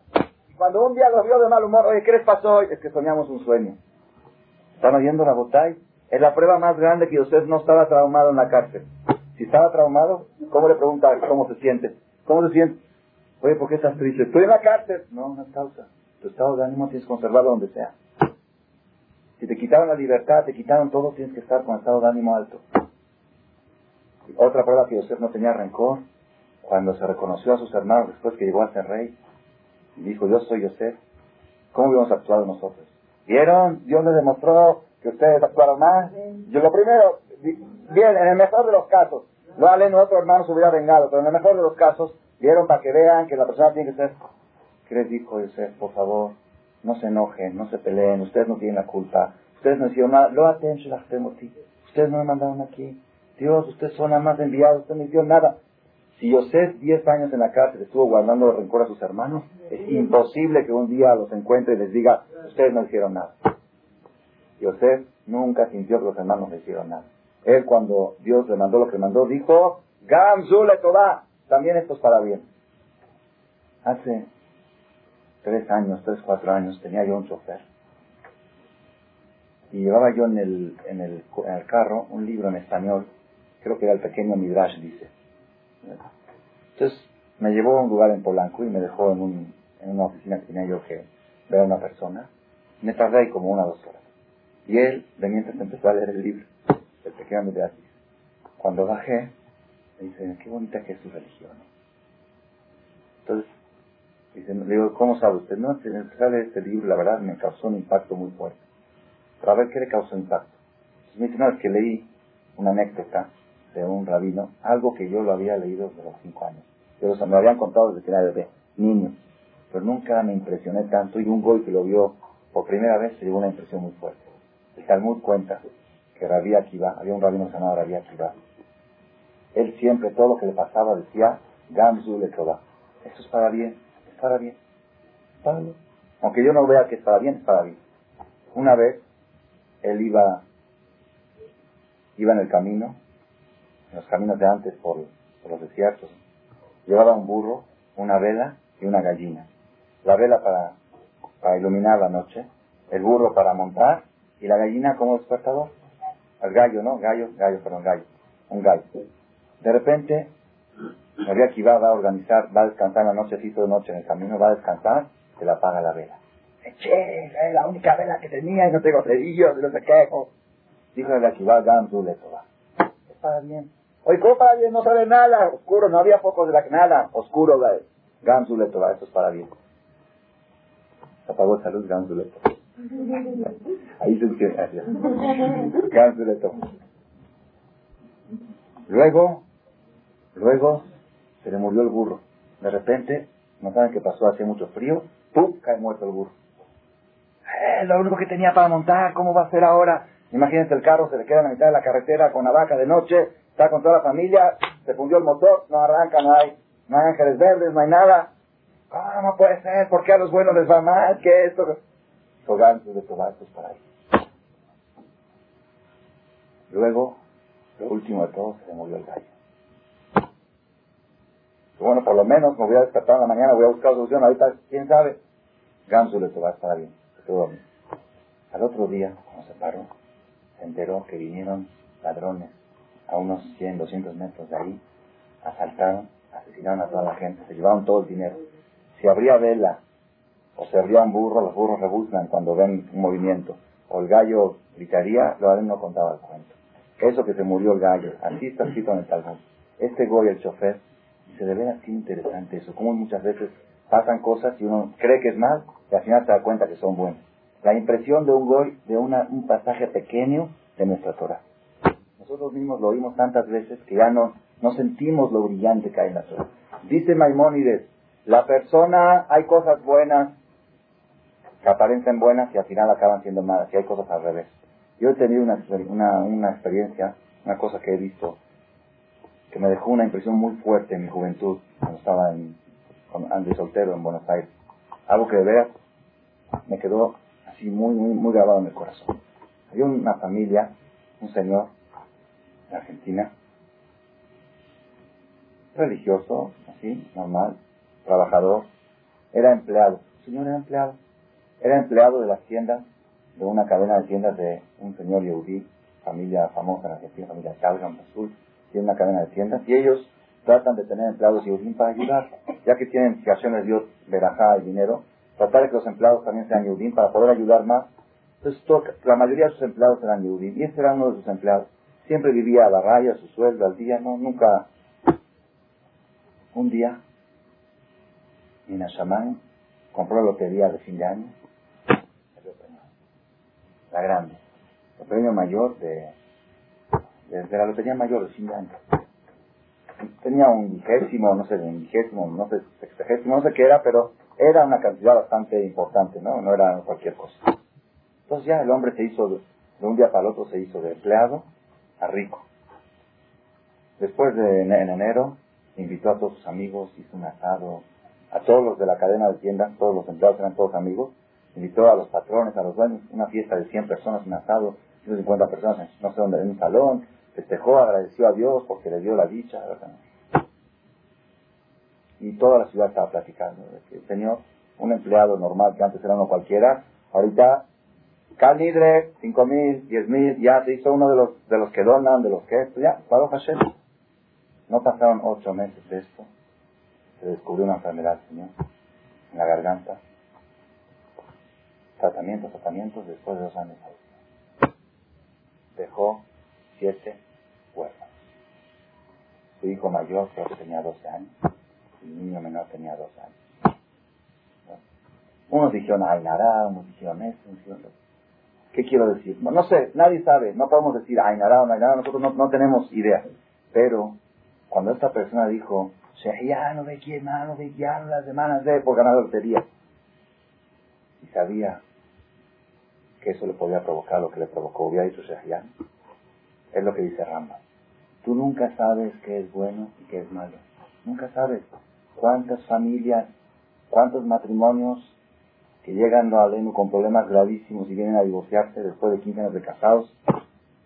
Cuando un día lo vio de mal humor, oye, ¿qué les pasó hoy? Es que soñamos un sueño. ¿Están oyendo la botay? Es la prueba más grande que usted no estaba traumado en la cárcel. Si estaba traumado, ¿cómo le pregunta cómo se siente? ¿Cómo se siente? Oye, ¿por qué estás triste? Estoy en la cárcel. No, no es causa. Tu estado de ánimo tienes que conservarlo donde sea. Si te quitaron la libertad, te quitaron todo, tienes que estar con estado de ánimo alto. Otra prueba que José no tenía rencor, cuando se reconoció a sus hermanos después que llegó a ser rey, dijo, yo soy José, ¿cómo hubiéramos actuado nosotros? ¿Vieron? Dios le demostró que ustedes actuaron mal. Yo lo primero, bien, en el mejor de los casos, vale, nuestro hermano se hubiera vengado, pero en el mejor de los casos, vieron para que vean que la persona tiene que ser ¿Qué les dijo Yosef? Por favor, no se enojen, no se peleen, ustedes no tienen la culpa. Ustedes no hicieron nada. Lo Ustedes no me mandaron aquí. Dios, ustedes son nada más enviados, ustedes no hicieron nada. Si Yosef 10 años en la cárcel estuvo guardando rencor a sus hermanos, es imposible que un día los encuentre y les diga, ustedes no hicieron nada. Yosef nunca sintió que los hermanos le hicieron nada. Él cuando Dios le mandó lo que mandó, dijo, Gamzule Toba, también esto es para bien. Hace tres años, tres, cuatro años, tenía yo un chofer. Y llevaba yo en el, en el, en el carro un libro en español, creo que era el pequeño Midrash, dice. Entonces me llevó a un lugar en Polanco y me dejó en, un, una oficina que tenía yo que ver a una persona. Me tardé ahí como una o dos horas. Y él, de mientras empezó a leer el libro, el pequeño Midrash. Cuando bajé, me dice, qué bonita que es su religión. Entonces le digo, ¿cómo sabe usted? No, sale este libro, la verdad me causó un impacto muy fuerte. Pero a ver, ¿qué le causó impacto? me dice, no, es que leí una anécdota de un rabino, algo que yo lo había leído desde los cinco años. Pero me lo habían contado desde que era bebé, niño. Pero nunca me impresioné tanto y un gol que lo vio por primera vez se llevó una impresión muy fuerte. El Talmud cuenta que Rabí Akiva, había un rabino llamado Rabí Akiva, él siempre todo lo que le pasaba decía, Gamzu le Eso es para bien para bien. Para bien. Aunque yo no vea que es para bien, es para bien. Una vez, él iba, iba en el camino, en los caminos de antes por, los desiertos. Llevaba un burro, una vela y una gallina. La vela para, para iluminar la noche, el burro para montar y la gallina como despertador. El gallo, ¿no? Gallo, gallo, perdón, gallo. Un gallo. De repente había que iba a organizar, va a descansar la noche, toda noche en el camino, va a descansar, se la apaga la vela. Eché, es la única vela que tenía y no tengo cerillos, no sé qué. Dijo el Akiva, Gamsu le Es para bien. Oye, ¿cómo para bien? No sabe nada, oscuro, no había focos de la nada, oscuro, Gamsu le esto es para bien. Se apagó esa luz, Gamsu le Ahí se entiende. Gamsu le Luego, luego se le murió el burro. De repente, no saben qué pasó, hacía mucho frío, ¡pum! cae muerto el burro. Eh, lo único que tenía para montar, ¿cómo va a ser ahora? Imagínense el carro, se le queda en la mitad de la carretera con la vaca de noche, está con toda la familia, se fundió el motor, no arranca, no hay, no hay ángeles verdes, no hay nada. ¿Cómo puede ser? ¿Por qué a los buenos les va mal? ¿Qué es esto? Sogantes de tobatos para ahí. Luego, lo último de todo, se le el gallo bueno, por lo menos me voy a despertar en la mañana, voy a buscar solución, ahorita, quién sabe. Gansu le va a estar bien, se quedó Al otro día, cuando se paró, se enteró que vinieron ladrones a unos 100, 200 metros de ahí, asaltaron, asesinaron a toda la gente, se llevaron todo el dinero. Si habría vela o se abría un burro, los burros rebuznan cuando ven un movimiento, o el gallo gritaría, lo no contaba el cuento. Eso que se murió el gallo, así está escrito en el Talmud. Este goy, el chofer, dice, de veras qué interesante eso, como muchas veces pasan cosas y uno cree que es mal y al final se da cuenta que son buenas. La impresión de un goy, de una, un pasaje pequeño de nuestra Torah. Nosotros mismos lo oímos tantas veces que ya no, no sentimos lo brillante que hay en la Torah. Dice Maimónides, la persona, hay cosas buenas que aparecen buenas y al final acaban siendo malas, y hay cosas al revés. Yo he tenido una, una, una experiencia, una cosa que he visto, que me dejó una impresión muy fuerte en mi juventud, cuando estaba en, con Andy Soltero en Buenos Aires. Algo que de veras me quedó así muy, muy, muy grabado en el corazón. Había una familia, un señor de Argentina, religioso, así, normal, trabajador, era empleado. El señor era empleado. Era empleado de las tiendas, de una cadena de tiendas de un señor yehudí, familia famosa en Argentina, familia Shalgam Azul, tiene una cadena de tiendas, y ellos tratan de tener empleados yehudí para ayudar, ya que tienen fijaciones Dios, verajá y dinero, tratar de que los empleados también sean yehudí para poder ayudar más. Entonces, la mayoría de sus empleados eran yehudí, y este era uno de sus empleados. Siempre vivía a la raya, su sueldo al día, no, nunca. Un día, Minashamay compró la lotería de fin de año la grande, el premio mayor de, de, la lotería mayor de fin de año. Tenía un vigésimo, no sé, un vigésimo, no sé, sexagésimo, no sé qué era, pero era una cantidad bastante importante, ¿no? No era cualquier cosa. Entonces ya el hombre se hizo, de, un día para el otro se hizo de empleado a rico. Después de en enero, invitó a todos sus amigos, hizo un asado, a todos los de la cadena de tiendas, todos los empleados eran todos amigos, invitó a los patrones, a los dueños, una fiesta de 100 personas, un asado, 150 personas, no sé dónde, en un salón, festejó, agradeció a Dios porque le dio la dicha. Y toda la ciudad estaba platicando el señor, un empleado normal que antes era uno cualquiera, ahorita, Calidre, cinco mil, diez mil, ya se hizo uno de los, de los que donan, de los que esto, ya, Pablo Hashem. No pasaron ocho meses de esto, se descubrió una enfermedad, señor, en la garganta, tratamientos, tratamientos, después de dos años dejó siete huérfanos. Su hijo mayor creo que tenía 12 años, el niño menor tenía dos años. Unos dijeron Ainara, unos dijeron esto, unos dijeron ¿Qué quiero decir? No, sé, nadie sabe, no podemos decir Ainara o Ainara, nosotros no, no tenemos idea. Pero cuando esta persona dijo, no ve quién, no ve quién, las semanas de por ganar lotería, y sabía que eso le podía provocar lo que le provocó. Hubiera dicho Shehian. Es lo que dice Ramba. Tú nunca sabes qué es bueno y qué es malo. Nunca sabes cuántas familias, cuántos matrimonios que llegan a Alenu con problemas gravísimos y vienen a divorciarse después de 15 años de casados.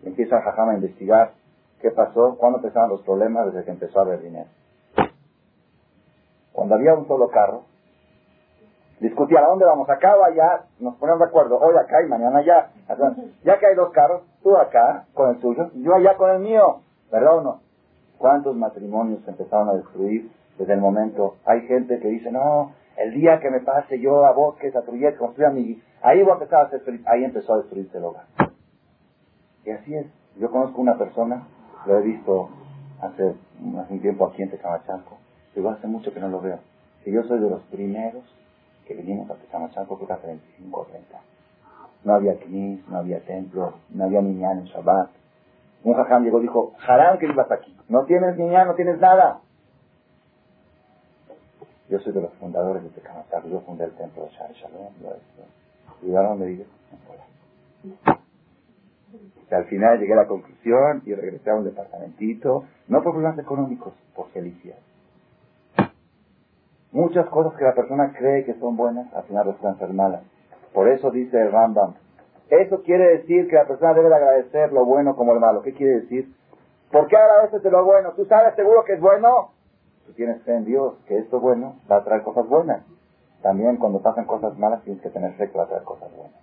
Empieza Jajama a investigar qué pasó, cuándo empezaron los problemas desde que empezó a haber dinero. Cuando había un solo carro, discutían a dónde vamos, acá o allá, nos ponemos de acuerdo, hoy acá y mañana allá. Ya que hay dos carros, tú acá con el tuyo yo allá con el mío, ¿verdad o no? ¿Cuántos matrimonios se empezaron a destruir desde el momento? Hay gente que dice, no, el día que me pase yo a Bosques, a Trujillo, construya mi... Ahí voy a empezar a hacer Ahí empezó a destruirse el hogar. Y así es. Yo conozco una persona, lo he visto hace, hace un tiempo aquí en Tecamachalco, pero hace mucho que no lo veo. Que yo soy de los primeros que vinimos a Tezamachalco creo que hace 25 o 30. No había knis, no había templo, no había niñán en Shabbat. Un jajam llegó y dijo, Haram que vivas aquí. No tienes niñán, no tienes nada. Yo soy de los fundadores de Tezamachalco. Yo fundé el templo de Shah Shalom. Y ahora me digo, y al final llegué a la conclusión y regresé a un departamentito, no por problemas económicos, por felicidad. Muchas cosas que la persona cree que son buenas, al final resultan ser malas. Por eso dice el Rambam, eso quiere decir que la persona debe agradecer lo bueno como el malo. ¿Qué quiere decir? ¿Por qué agradeces de lo bueno? ¿Tú sabes seguro que es bueno? Tú tienes fe en Dios, que esto bueno va a traer cosas buenas. También cuando pasan cosas malas tienes que tener fe que va a traer cosas buenas.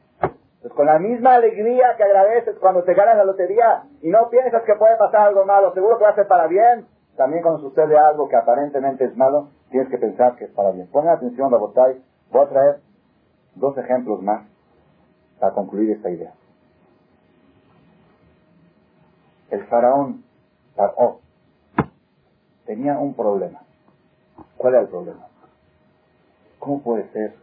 Pues con la misma alegría que agradeces cuando te ganas la lotería y no piensas que puede pasar algo malo, seguro que va a ser para bien. También cuando sucede algo que aparentemente es malo, tienes que pensar que es para bien. Pongan atención, Rabotay. Voy a traer dos ejemplos más para concluir esta idea. El faraón Paró tenía un problema. ¿Cuál era el problema? ¿Cómo puede ser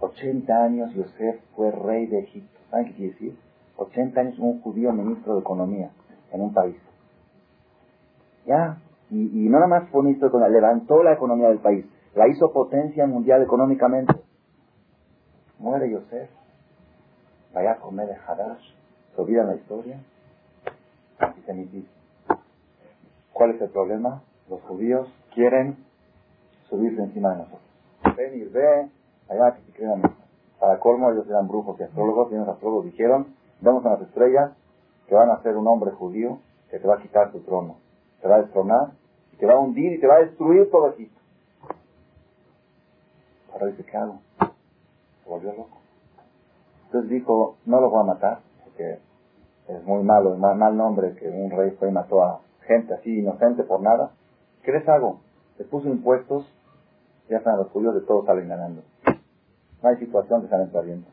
80 años Yosef fue rey de Egipto. ¿Saben qué quiere decir? 80 años un judío ministro de Economía en un país. Ya, y, no nada más fue ministro de Economía, levantó la economía del país, la hizo potencia mundial económicamente. Muere Yosef, vaya a comer de Hadash, se olvida la historia, antisemitismo. ¿Cuál es el problema? Los judíos quieren subirse encima de nosotros. Ven y ve allá que se crean. Para colmo, ellos eran brujos y astrólogos, y los astrólogos dijeron, vemos a las estrellas que van a ser un hombre judío que te va a quitar tu trono, te va a destronar, y te va a hundir y te va a destruir todo Egipto. Ahora dice, ¿qué hago? Se volvió loco. Entonces dijo, no los voy a matar, porque es muy malo, es mal, mal nombre que un rey fue y mató a gente así inocente por nada. ¿Qué les hago? Les puso impuestos, ya están los judíos de todos salen ganando. No hay situación que salen perdiendo.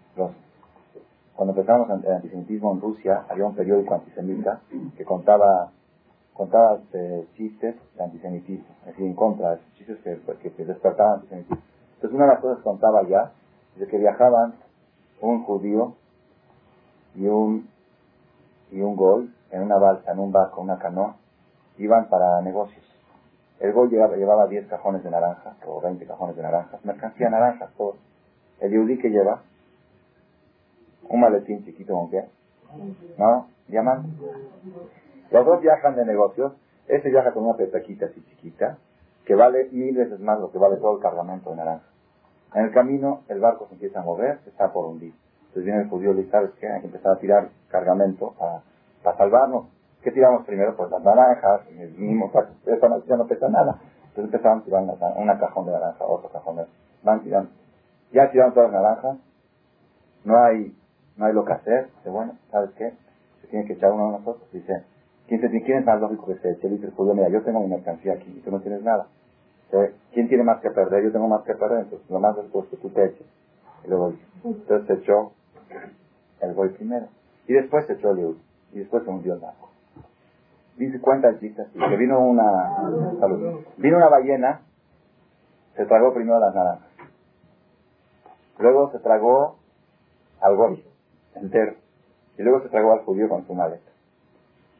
Cuando empezamos el antisemitismo en Rusia, había un periódico antisemita que contaba contaba este, chistes de antisemitismo, es decir, en contra de chistes que, que, despertaban antisemitismo. Entonces una de las cosas que contaba ya, es que viajaban un judío y un y un gol en una balsa, en un barco, una canoa, iban para negocios. El gol llevaba, llevaba 10 cajones de naranja, o 20 cajones de naranjas, mercancía naranjas, todos. El yudí que lleva un maletín chiquito con qué? ¿No? Diamante. Los dos viajan de negocios. Ese viaja con una petaquita así chiquita, que vale mil veces más lo que vale todo el cargamento de naranja. En el camino, el barco se empieza a mover, se está por hundir. Entonces viene el judío y dice, ¿sabes qué? Hay que empezar a tirar cargamento para salvarnos. ¿Qué tiramos primero? Pues las naranjas, el mismo, esta no pesa nada. Entonces empezaron a tirar una, una cajón de naranja, otro cajón de Van tirando. Ya tiraron todas las naranjas, no hay, no hay lo que hacer. Dice, bueno, ¿sabes qué? Se tiene que echar uno de nosotros. Dice, ¿quién, se, ¿quién es más lógico que se eche? Dice el judío, mira, yo tengo mi mercancía aquí y tú no tienes nada. ¿quién tiene más que perder? Yo tengo más que perder, entonces lo más es pues que tú te eches. Y luego entonces se echó el buey primero. Y después se echó el Yehud. Y después se hundió el barco. Dice, cuenta el chiste así, que vino una, vino una ballena, se tragó primero las naranjas. Luego se tragó al goy entero. Y luego se tragó al judío con su maleta.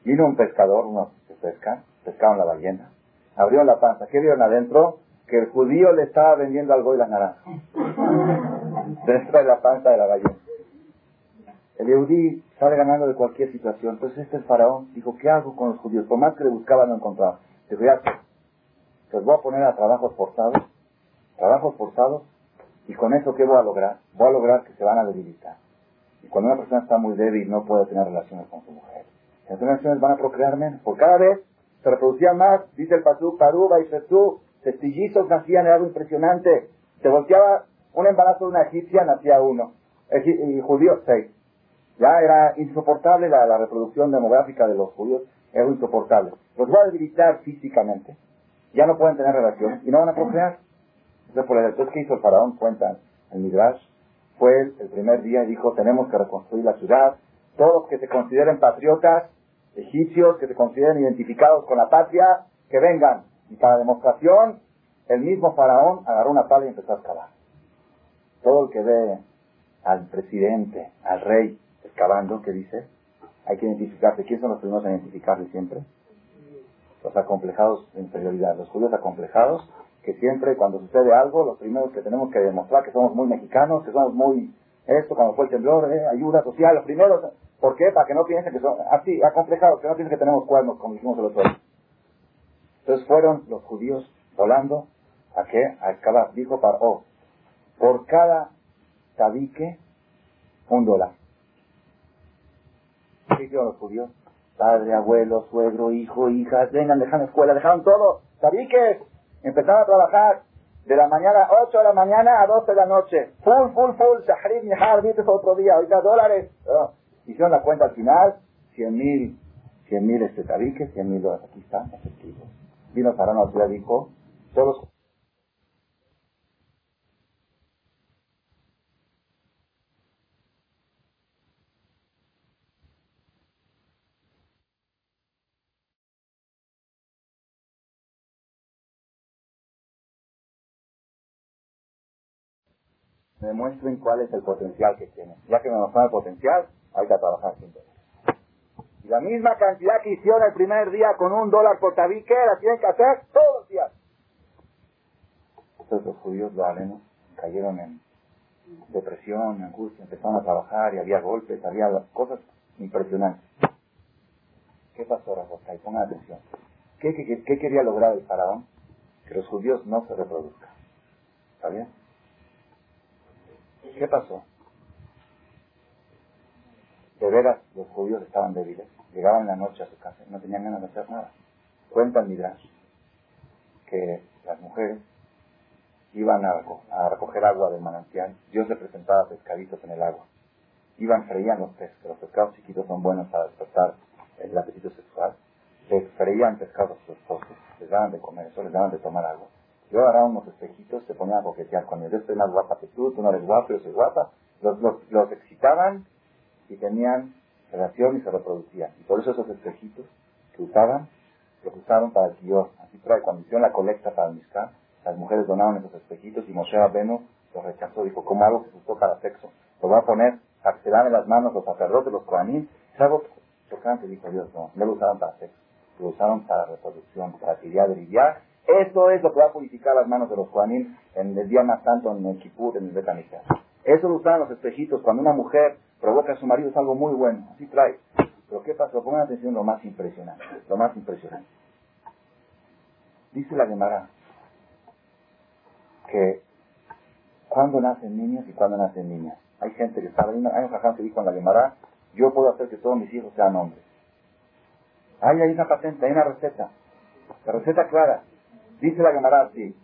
Vino un pescador, uno que pesca, pescaron la ballena, abrió la panza. ¿Qué vieron adentro? Que el judío le estaba vendiendo al goy las naranjas. Dentro de la panza de la ballena. El Eudí sale ganando de cualquier situación. Entonces este faraón dijo, ¿qué hago con los judíos? Por más que le buscaba no encontraba. Dijo, ya, los voy a poner a trabajos forzados, trabajos forzados, y con eso, ¿qué voy a lograr? Voy a lograr que se van a debilitar. Y cuando una persona está muy débil, no puede tener relaciones con su mujer. Las relaciones van a procrear menos. Por cada vez se reproducían más, dice el Pasú, Paruba y Fesú, testillizos nacían, era algo impresionante. Se volteaba un embarazo de una egipcia, nacía uno. Y judíos, seis. Ya era insoportable la, reproducción demográfica de los judíos, era insoportable. Los va a debilitar físicamente. Ya no pueden tener relación y no van a procrear. Entonces, ¿qué hizo el faraón? Cuentan el Midrash. Fue el, primer día y dijo, tenemos que reconstruir la ciudad. Todos que se consideren patriotas, egipcios, que se consideren identificados con la patria, que vengan. Y para demostración, el mismo faraón agarró una pala y empezó a excavar. Todo el que ve al presidente, al rey, excavando, ¿qué dice? Hay que identificarse. ¿Quiénes son los primeros a identificarse siempre? Los acomplejados de inferioridad. Los judíos acomplejados que siempre cuando sucede algo, los primeros que tenemos que demostrar que somos muy mexicanos, que somos muy esto, cuando fue el temblor, eh, ayuda social, los primeros, ¿por qué? Para que no piensen que son así, acomplejados, que no piensen que tenemos cuernos, como dijimos el otro día. Entonces fueron los judíos volando a qué? A excavar. Dijo Paró, por cada tabique, un dólar. ¿Qué hicieron los judíos? Padre, abuelo, suegro, hijo, hijas, vengan, dejan escuela, dejaron todo. Tabiques, Empezaron a trabajar. de la mañana, 8 de la mañana a 12 de la noche. Full, full, full, Shahrid, Nihar, viste otro día, ahorita dólares. Oh. Hicieron la cuenta al final, 100 mil, 100 mil este tabique, 100 mil dólares. Aquí están, efectivos. Vino Farán a dijo, todos me demuestren cuál es el potencial que tienen. Ya que me mostraron el potencial, hay que trabajar sin Y la misma cantidad que hicieron el primer día con un dólar por tabique, la tienen que hacer todos los días. Entonces los judíos, alenos, cayeron en depresión, angustia, empezaron a trabajar y había golpes, había cosas impresionantes. ¿Qué pasó, Y Pongan atención. ¿Qué, qué, qué quería lograr el faraón? Que los judíos no se reproduzcan. ¿Está bien? ¿Qué pasó? De veras, los judíos estaban débiles. Llegaban en la noche a su casa y no tenían ganas de hacer nada. Cuentan Midrash que las mujeres iban a, recoger agua del manantial. Dios le presentaba pescaditos en el agua. Iban, freían los peces, los pescados chiquitos son buenos para despertar el apetito sexual. Les freían pescados a sus esposos, les daban de comer eso, les daban de tomar agua. Yo agarraba unos espejitos, se ponían a coquetear con ellos. Yo estoy más guapa que tú, tú no eres guapo, yo soy guapa. Los, los, los excitaban y tenían relación y se reproducían. Y por eso esos espejitos que usaban, los usaron para el Kior. Así trae, cuando hicieron la colecta para el las mujeres donaban esos espejitos y Moshe Abeno los rechazó. Dijo, ¿cómo algo que se usó para sexo? Lo voy a poner, a que se dan en las manos los sacerdotes, los koanim. Es algo chocante, dijo Dios. No, no lo usaron para sexo. Lo usaron para reproducción, para tirar, brillar eso es lo que va a purificar las manos de los Juanín en el día más santo, en el Kippur, en el Betamishkan. Eso lo usaban los espejitos. Cuando una mujer provoca a su marido es algo muy bueno. Así trae. Pero ¿qué pasó? Pongan atención lo más impresionante. Lo más impresionante. Dice la Gemara que cuando nacen niños y cuando nacen niñas. Hay gente que sabe, hay un jaján que dijo en la Gemara, yo puedo hacer que todos mis hijos sean hombres. Ahí hay una patente, hay una receta. La receta clara. Dice la Gemara así.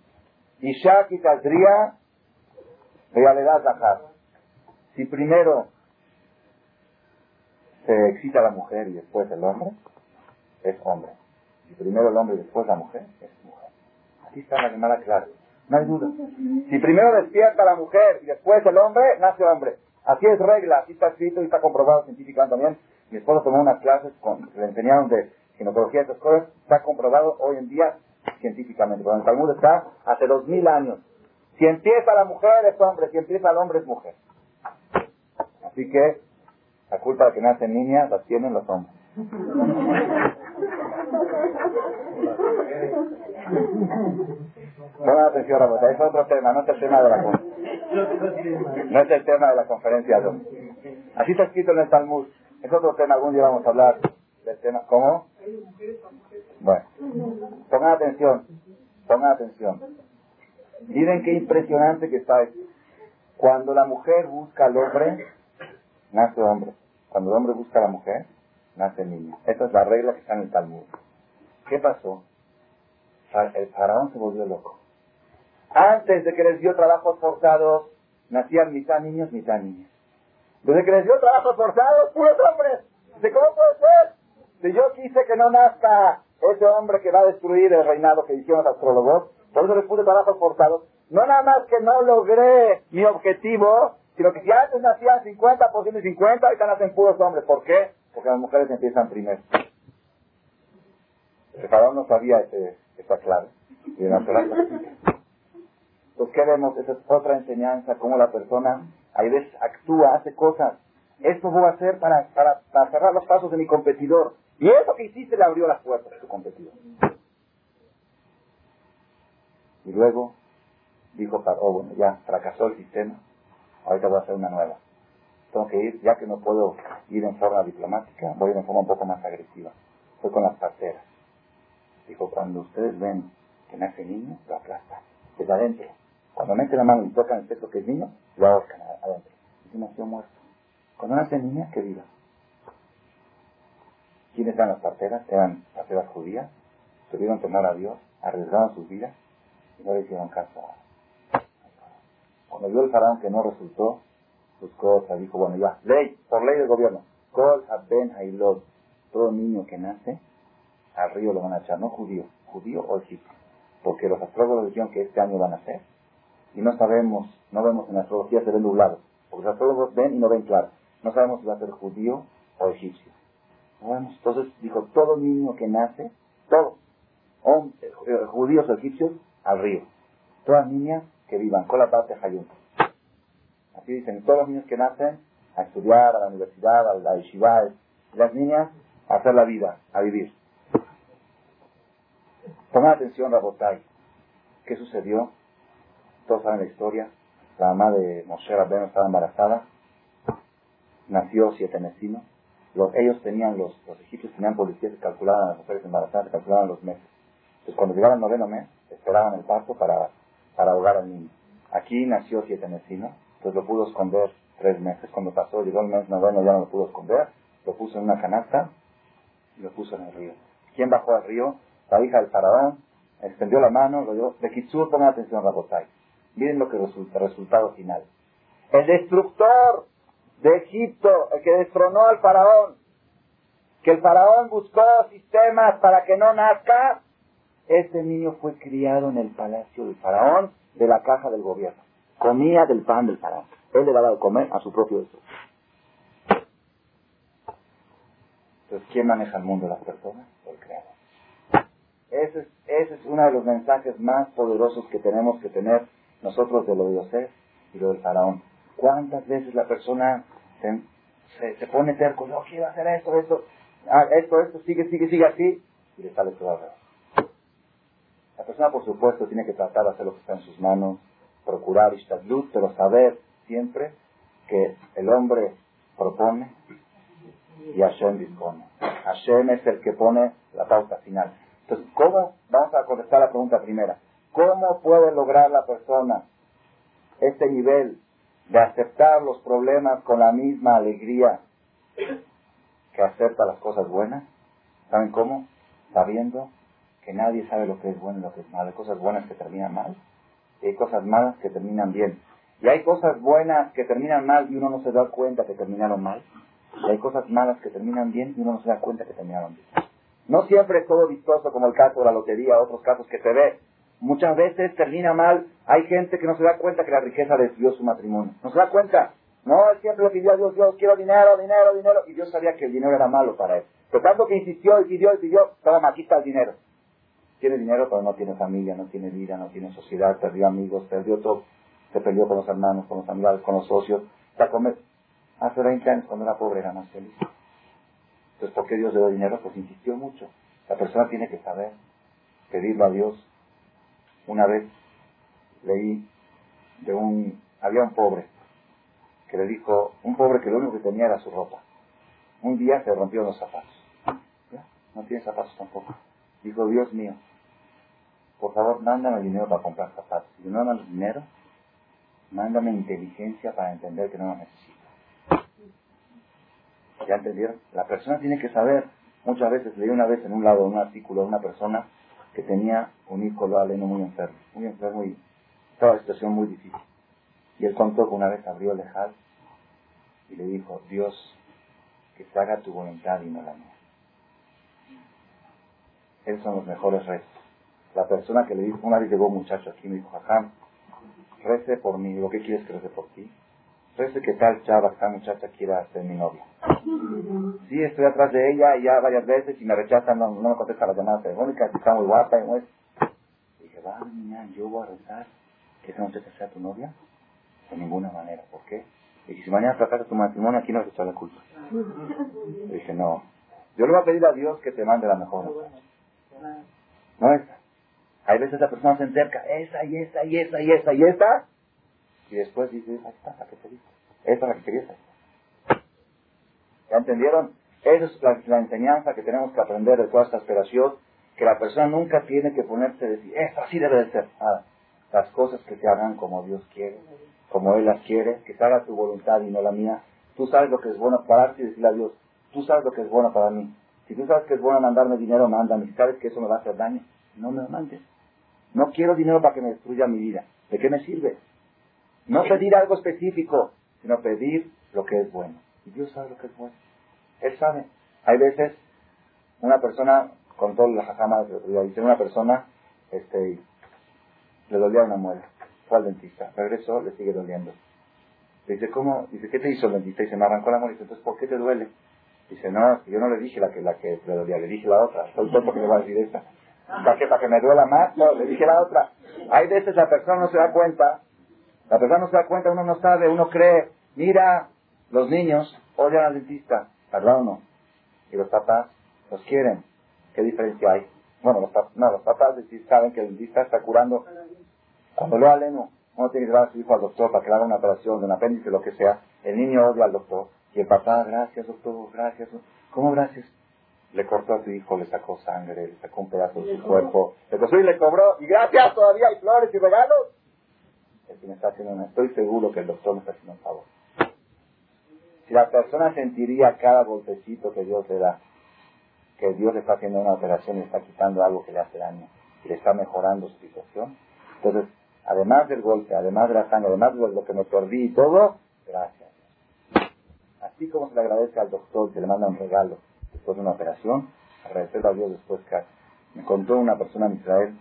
Isha kitadría realidad zahar. Si primero se excita la mujer y después el hombre, es hombre. Si primero el hombre y después la mujer, es mujer. Aquí está la Gemara clara. No hay duda. Si primero despierta la mujer y después el hombre, nace hombre. Así es regla, así está escrito y está comprobado científicamente también. Mi esposo tomó unas clases, con, le enseñaron de ginecología y estas cosas, está comprobado hoy en día científicamente. Cuando el Talmud está hace dos mil años. Si empieza la mujer es hombre, si empieza el hombre es mujer. Así que la culpa de que nacen niñas la tienen los hombres. Pongan atención, Rabota, es otro tema, no es el tema de la no es el tema de la conferencia Así está escrito en el Talmud. Es otro tema, algún día vamos a hablar ¿Cómo? Bueno, pongan atención, pongan atención. Miren qué impresionante que está esto. Cuando la mujer busca al hombre, nace hombre. Cuando el hombre busca a la mujer, nace niño. Esa es la regla que está en el Talmud. ¿Qué pasó? El faraón se volvió loco. Antes de que les dio trabajos forzados, nacían mitad niños, mitad niñas. Desde que les dio trabajos forzados, puros hombres. ¿De cómo puede ser? Si yo quise que no nazca ese hombre que va a destruir el reinado que hicieron los astrólogos, por eso les puse trabajos forzados, no nada más que no logré mi objetivo, sino que si antes nacían 50 y 50, ahorita nacen puros hombres. ¿Por qué? Porque las mujeres empiezan primero. El faraón no sabía ese, esa clave. Y en Entonces, ¿qué vemos? Esa es otra enseñanza, cómo la persona a veces actúa, hace cosas. Esto voy a hacer para, para, para cerrar los pasos de mi competidor. Y eso que hiciste le abrió las puertas a su competidor. Y luego dijo oh, bueno, ya fracasó el sistema, ahorita voy a hacer una nueva. Tengo que ir, ya que no puedo ir en forma diplomática, voy a ir en forma un poco más agresiva. Fue con las parteras. Dijo, cuando ustedes ven que nace niño, lo aplastan. Desde adentro. Cuando mete la mano y tocan el sexo que es niño, lo ahorcan adentro. Y si nació muerto. Cuando nace niña, que viva. ¿Quiénes eran las parteras? Eran parteras judías, tuvieron temor a Dios, arriesgaron sus vidas y no le hicieron caso Cuando vio el faraón que no resultó, buscó, dijo, bueno, ya, ley, por ley del gobierno, Kol Ben Hailot, todo niño que nace, al río lo van a echar, no judío, judío o egipcio, porque los astrólogos dijeron que este año van a ser, y no sabemos, no vemos en astrología, se ven nublados, porque los astrólogos ven y no ven claro, no sabemos si va a ser judío o egipcio. Entonces dijo, todo niño que nace, todos, eh, judíos egipcios, al río. Todas niñas que vivan con la paz de Hayun. Así dicen, todos los niños que nacen a estudiar, a la universidad, a la yeshiva, las niñas a hacer la vida, a vivir. Toma atención, Rabotai. ¿Qué sucedió? Todos saben la historia. La mamá de Moshe Rabbeinu estaba embarazada. Nació siete mesino. ellos tenían, los, los egipcios tenían policías que calculaban a las mujeres embarazadas, calculaban los meses. Entonces cuando llegaba el noveno mes, esperaban el parto para, para ahogar al niño. Aquí nació siete mesino, entonces lo pudo esconder tres meses. Cuando pasó, llegó el mes noveno, ya no lo pudo esconder, lo puso en una canasta y lo puso en el río. ¿Quién bajó al río? La hija del faraón, extendió la mano, lo dio. De Kitsur, pongan atención, Rabotai. Miren lo que resulta, resultado final. El destructor de Egipto, el que destronó al faraón, que el faraón buscó sistemas para que no nazca, este niño fue criado en el palacio del faraón de la caja del gobierno. Comía del pan del faraón. Él le daba de comer a su propio hijo. Entonces, ¿quién maneja el mundo las personas? El creador. Ese es, ese es uno de los mensajes más poderosos que tenemos que tener nosotros de lo de José y lo del faraón. ¿Cuántas veces la persona se, se, pone terco? No, quiero hacer esto, esto, ah, esto, esto, sigue, sigue, sigue así, y le sale todo alrededor. La persona, por supuesto, tiene que tratar de hacer lo que está en sus manos, procurar luz, pero saber siempre que el hombre propone y Hashem dispone. Hashem es el que pone la pauta final. Entonces, ¿cómo? Vamos a contestar la pregunta primera. ¿Cómo puede lograr la persona este nivel de aceptar los problemas con la misma alegría que acepta las cosas buenas? ¿Saben cómo? Sabiendo que nadie sabe lo que es bueno y lo que es malo. Hay cosas buenas que terminan mal y hay cosas malas que terminan bien. Y hay cosas buenas que terminan mal y uno no se da cuenta que terminaron mal. Y hay cosas malas que terminan bien y uno no se da cuenta que terminaron bien. No siempre es todo vistoso como el caso de la lotería, otros casos que se ve. Muchas veces termina mal. Hay gente que no se da cuenta que la riqueza desvió su matrimonio. No se da cuenta. No, él siempre le pidió a Dios, Dios, quiero dinero, dinero, dinero. Y Dios sabía que el dinero era malo para él. Pero tanto que insistió y pidió y pidió, toma, aquí el dinero. Tiene dinero, pero no tiene familia, no tiene vida, no tiene sociedad, perdió amigos, perdió todo. Se peleó con los hermanos, con los amigos, con los socios. Está comer. Hace 20 años, cuando era pobre, era más feliz. Entonces, ¿por qué Dios le dio dinero? Pues insistió mucho. La persona tiene que saber pedirlo a Dios. Una vez leí de un, había un pobre que le dijo, un pobre que lo único que tenía era su ropa. Un día se rompió los zapatos. No tiene zapatos tampoco. Dijo, Dios mío, por favor, mándame dinero para comprar zapatos. Si no me dinero, mándame inteligencia para entender que no lo necesito. ¿Ya entendieron? La persona tiene que saber. Muchas veces leí una vez en un lado un artículo de una persona que tenía un hijo aleno muy enfermo, muy enfermo y estaba en situación muy difícil. Y él contó que una vez abrió el lejal y le dijo, Dios, que se haga tu voluntad y no la mía. Esos son los mejores rezos la persona que le dijo, una vez llegó un muchacho aquí, me dijo, Jajam, rece por mí. Digo, ¿qué quieres que rece por ti? Rece que tal chava, esta muchacha quiera ser mi novia. Sí, estoy atrás de ella ya varias veces y me rechazan, no, me contesta las llamadas telefónicas, está muy guapa y no es. Dije, va, niña, yo voy a rezar que esa muchacha sea tu novia. De ninguna manera, ¿por qué? Y si mañana fracasa tu matrimonio, aquí no vas a echar la culpa. dije, no. Yo le voy a pedir a Dios que te mande la mejor. No esa. Hay veces la persona se encerca, esa y esa y esa y esa y esa, y después dice, ahí está la que te dice. Esa es la que querías. ¿Ya entendieron? Esa es la, enseñanza que tenemos que aprender de toda esta esperación, que la persona nunca tiene que ponerse a decir, esto así debe de ser. las cosas que se hagan como Dios quiere, como Él las quiere, que se haga tu voluntad y no la mía. Tú sabes lo que es bueno para y decirle a Dios, tú sabes lo que es bueno para mí. Si tú sabes que es bueno mandarme dinero, mándame. Si sabes que eso me va a hacer daño, no me lo mandes. No quiero dinero para que me destruya mi vida. ¿De qué me sirve? No pedir algo específico, sino pedir lo que es bueno. Y Dios sabe lo que es bueno. Él sabe. Hay veces, una persona, con todas las jajamas, dice una persona, este, le dolía una muela. Fue al dentista. Regresó, le sigue doliendo. Dice, ¿cómo? Dice, ¿qué te hizo el dentista? Dice, me arrancó la muela. Dice, entonces, ¿por qué te duele? Dice, no, yo no le dije la que, la que le dolía, le dije la otra. Estoy tonto que me va a decir esta. ¿Para qué? ¿Para que me duela más? No, le dije la otra. Hay veces la persona no se da cuenta. La persona no se da cuenta, uno no sabe, uno cree. Mira, los niños odian al dentista, ¿verdad o no? Y los papás los quieren. ¿Qué diferencia hay? Bueno, los, no, los papás saben que el dentista está curando. Cuando lo aleno, uno tiene que llevar a su hijo al doctor para que le haga una operación de un apéndice, lo que sea. El niño odia al doctor. Y el papá, gracias doctor, gracias. ¿Cómo gracias? Le cortó a su hijo, le sacó sangre, le sacó un pedazo de su cuerpo, le costó y le cobró. Y gracias, todavía hay flores y regalos. Que me está haciendo, estoy seguro que el doctor me está haciendo un favor. Si la persona sentiría cada golpecito que Dios le da, que Dios le está haciendo una operación le está quitando algo que le hace daño y le está mejorando su situación, entonces, además del golpe, además de la sangre, además de lo que me perdí y todo, gracias. Así como se le agradece al doctor que le manda un regalo después de una operación, agradecerle a Dios después que me contó una persona en Israel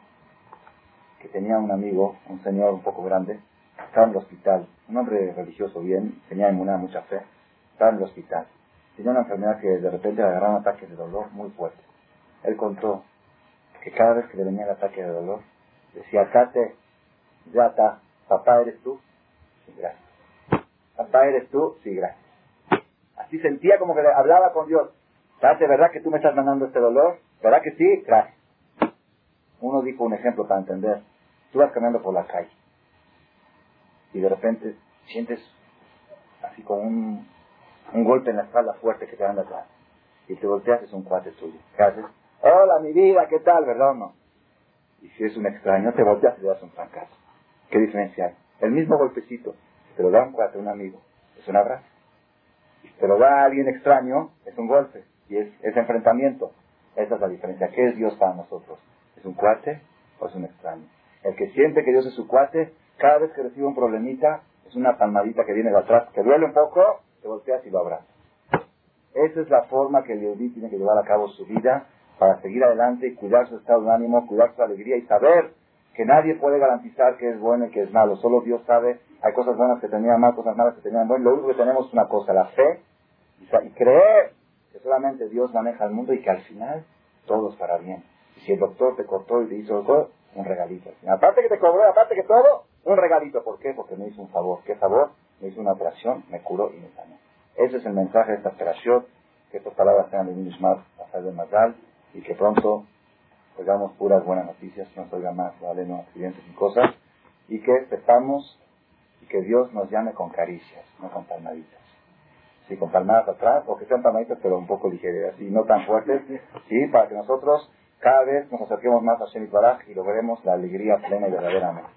que tenía un amigo, un señor un poco grande, estaba en el hospital, un hombre religioso bien, tenía inmunidad, mucha fe, estaba en el hospital. Tenía una enfermedad que de repente le agarraba un ataque de dolor muy fuerte. Él contó que cada vez que le venía el ataque de dolor, decía, Kate, ya está, papá eres tú, sí, gracias. Papá eres tú, sí, gracias. Así sentía como que hablaba con Dios. ¿Sabes de verdad que tú me estás mandando este dolor? ¿Verdad que sí? Gracias. Uno dijo un ejemplo para entender. Tú vas caminando por la calle y de repente sientes así como un, un golpe en la espalda fuerte que te anda atrás. Y te volteas, es un cuate tuyo. ¿Qué haces? Hola, mi vida, ¿qué tal? ¿Verdad o no? Y si es un extraño, te volteas y le das un fracaso. ¿Qué diferencia hay? El mismo golpecito. te lo da un cuate, un amigo. Es un abrazo se lo da a alguien extraño, es un golpe y es, es enfrentamiento. Esa es la diferencia. ¿Qué es Dios para nosotros? ¿Es un cuate o es un extraño? El que siente que Dios es su cuate, cada vez que recibe un problemita, es una palmadita que viene de atrás, que duele un poco, te volteas y lo abrazas. Esa es la forma que el Yehudi tiene que llevar a cabo su vida para seguir adelante y cuidar su estado de ánimo, cuidar su alegría y saber que nadie puede garantizar que es bueno y que es malo. Solo Dios sabe. Hay cosas buenas que tenían mal, cosas malas que tenían bueno. Lo único que tenemos es una cosa, la fe y creer que solamente Dios maneja el mundo y que al final todo estará bien. Y si el doctor te cortó y te hizo todo, un regalito. Aparte que te cobró, aparte que todo, un regalito. ¿Por qué? Porque me hizo un favor. ¿Qué favor? Me hizo una operación, me curó y me sanó. Ese es el mensaje de esta operación. Que estas palabras sean de Nishmat, hacer de Mazal, y que pronto oigamos puras buenas noticias, no se oiga más, ¿vale? No accidentes y cosas, y que sepamos y que Dios nos llame con caricias, no con palmaditas sí, con palmadas atrás, o que sean palmaditas pero un poco ligeras, y no tan fuertes, sí, para que nosotros cada vez nos acerquemos más a Shem Baraj y logremos la alegría plena y verdaderamente.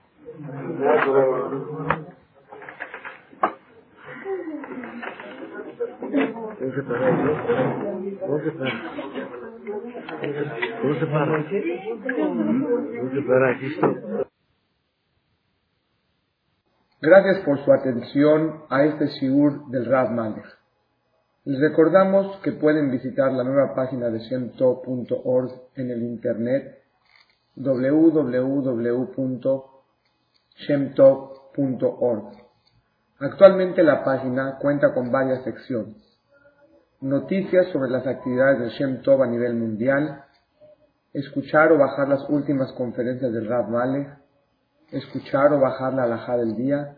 Gracias por su atención a este shiur del Rav. Les recordamos que pueden visitar la nueva página de shemtov.org en el internet www.shemtov.org. Actualmente la página cuenta con varias secciones. Noticias sobre las actividades de Shem Tov a nivel mundial, escuchar o bajar las últimas conferencias del Rav Malech, escuchar o bajar la alhaja del día,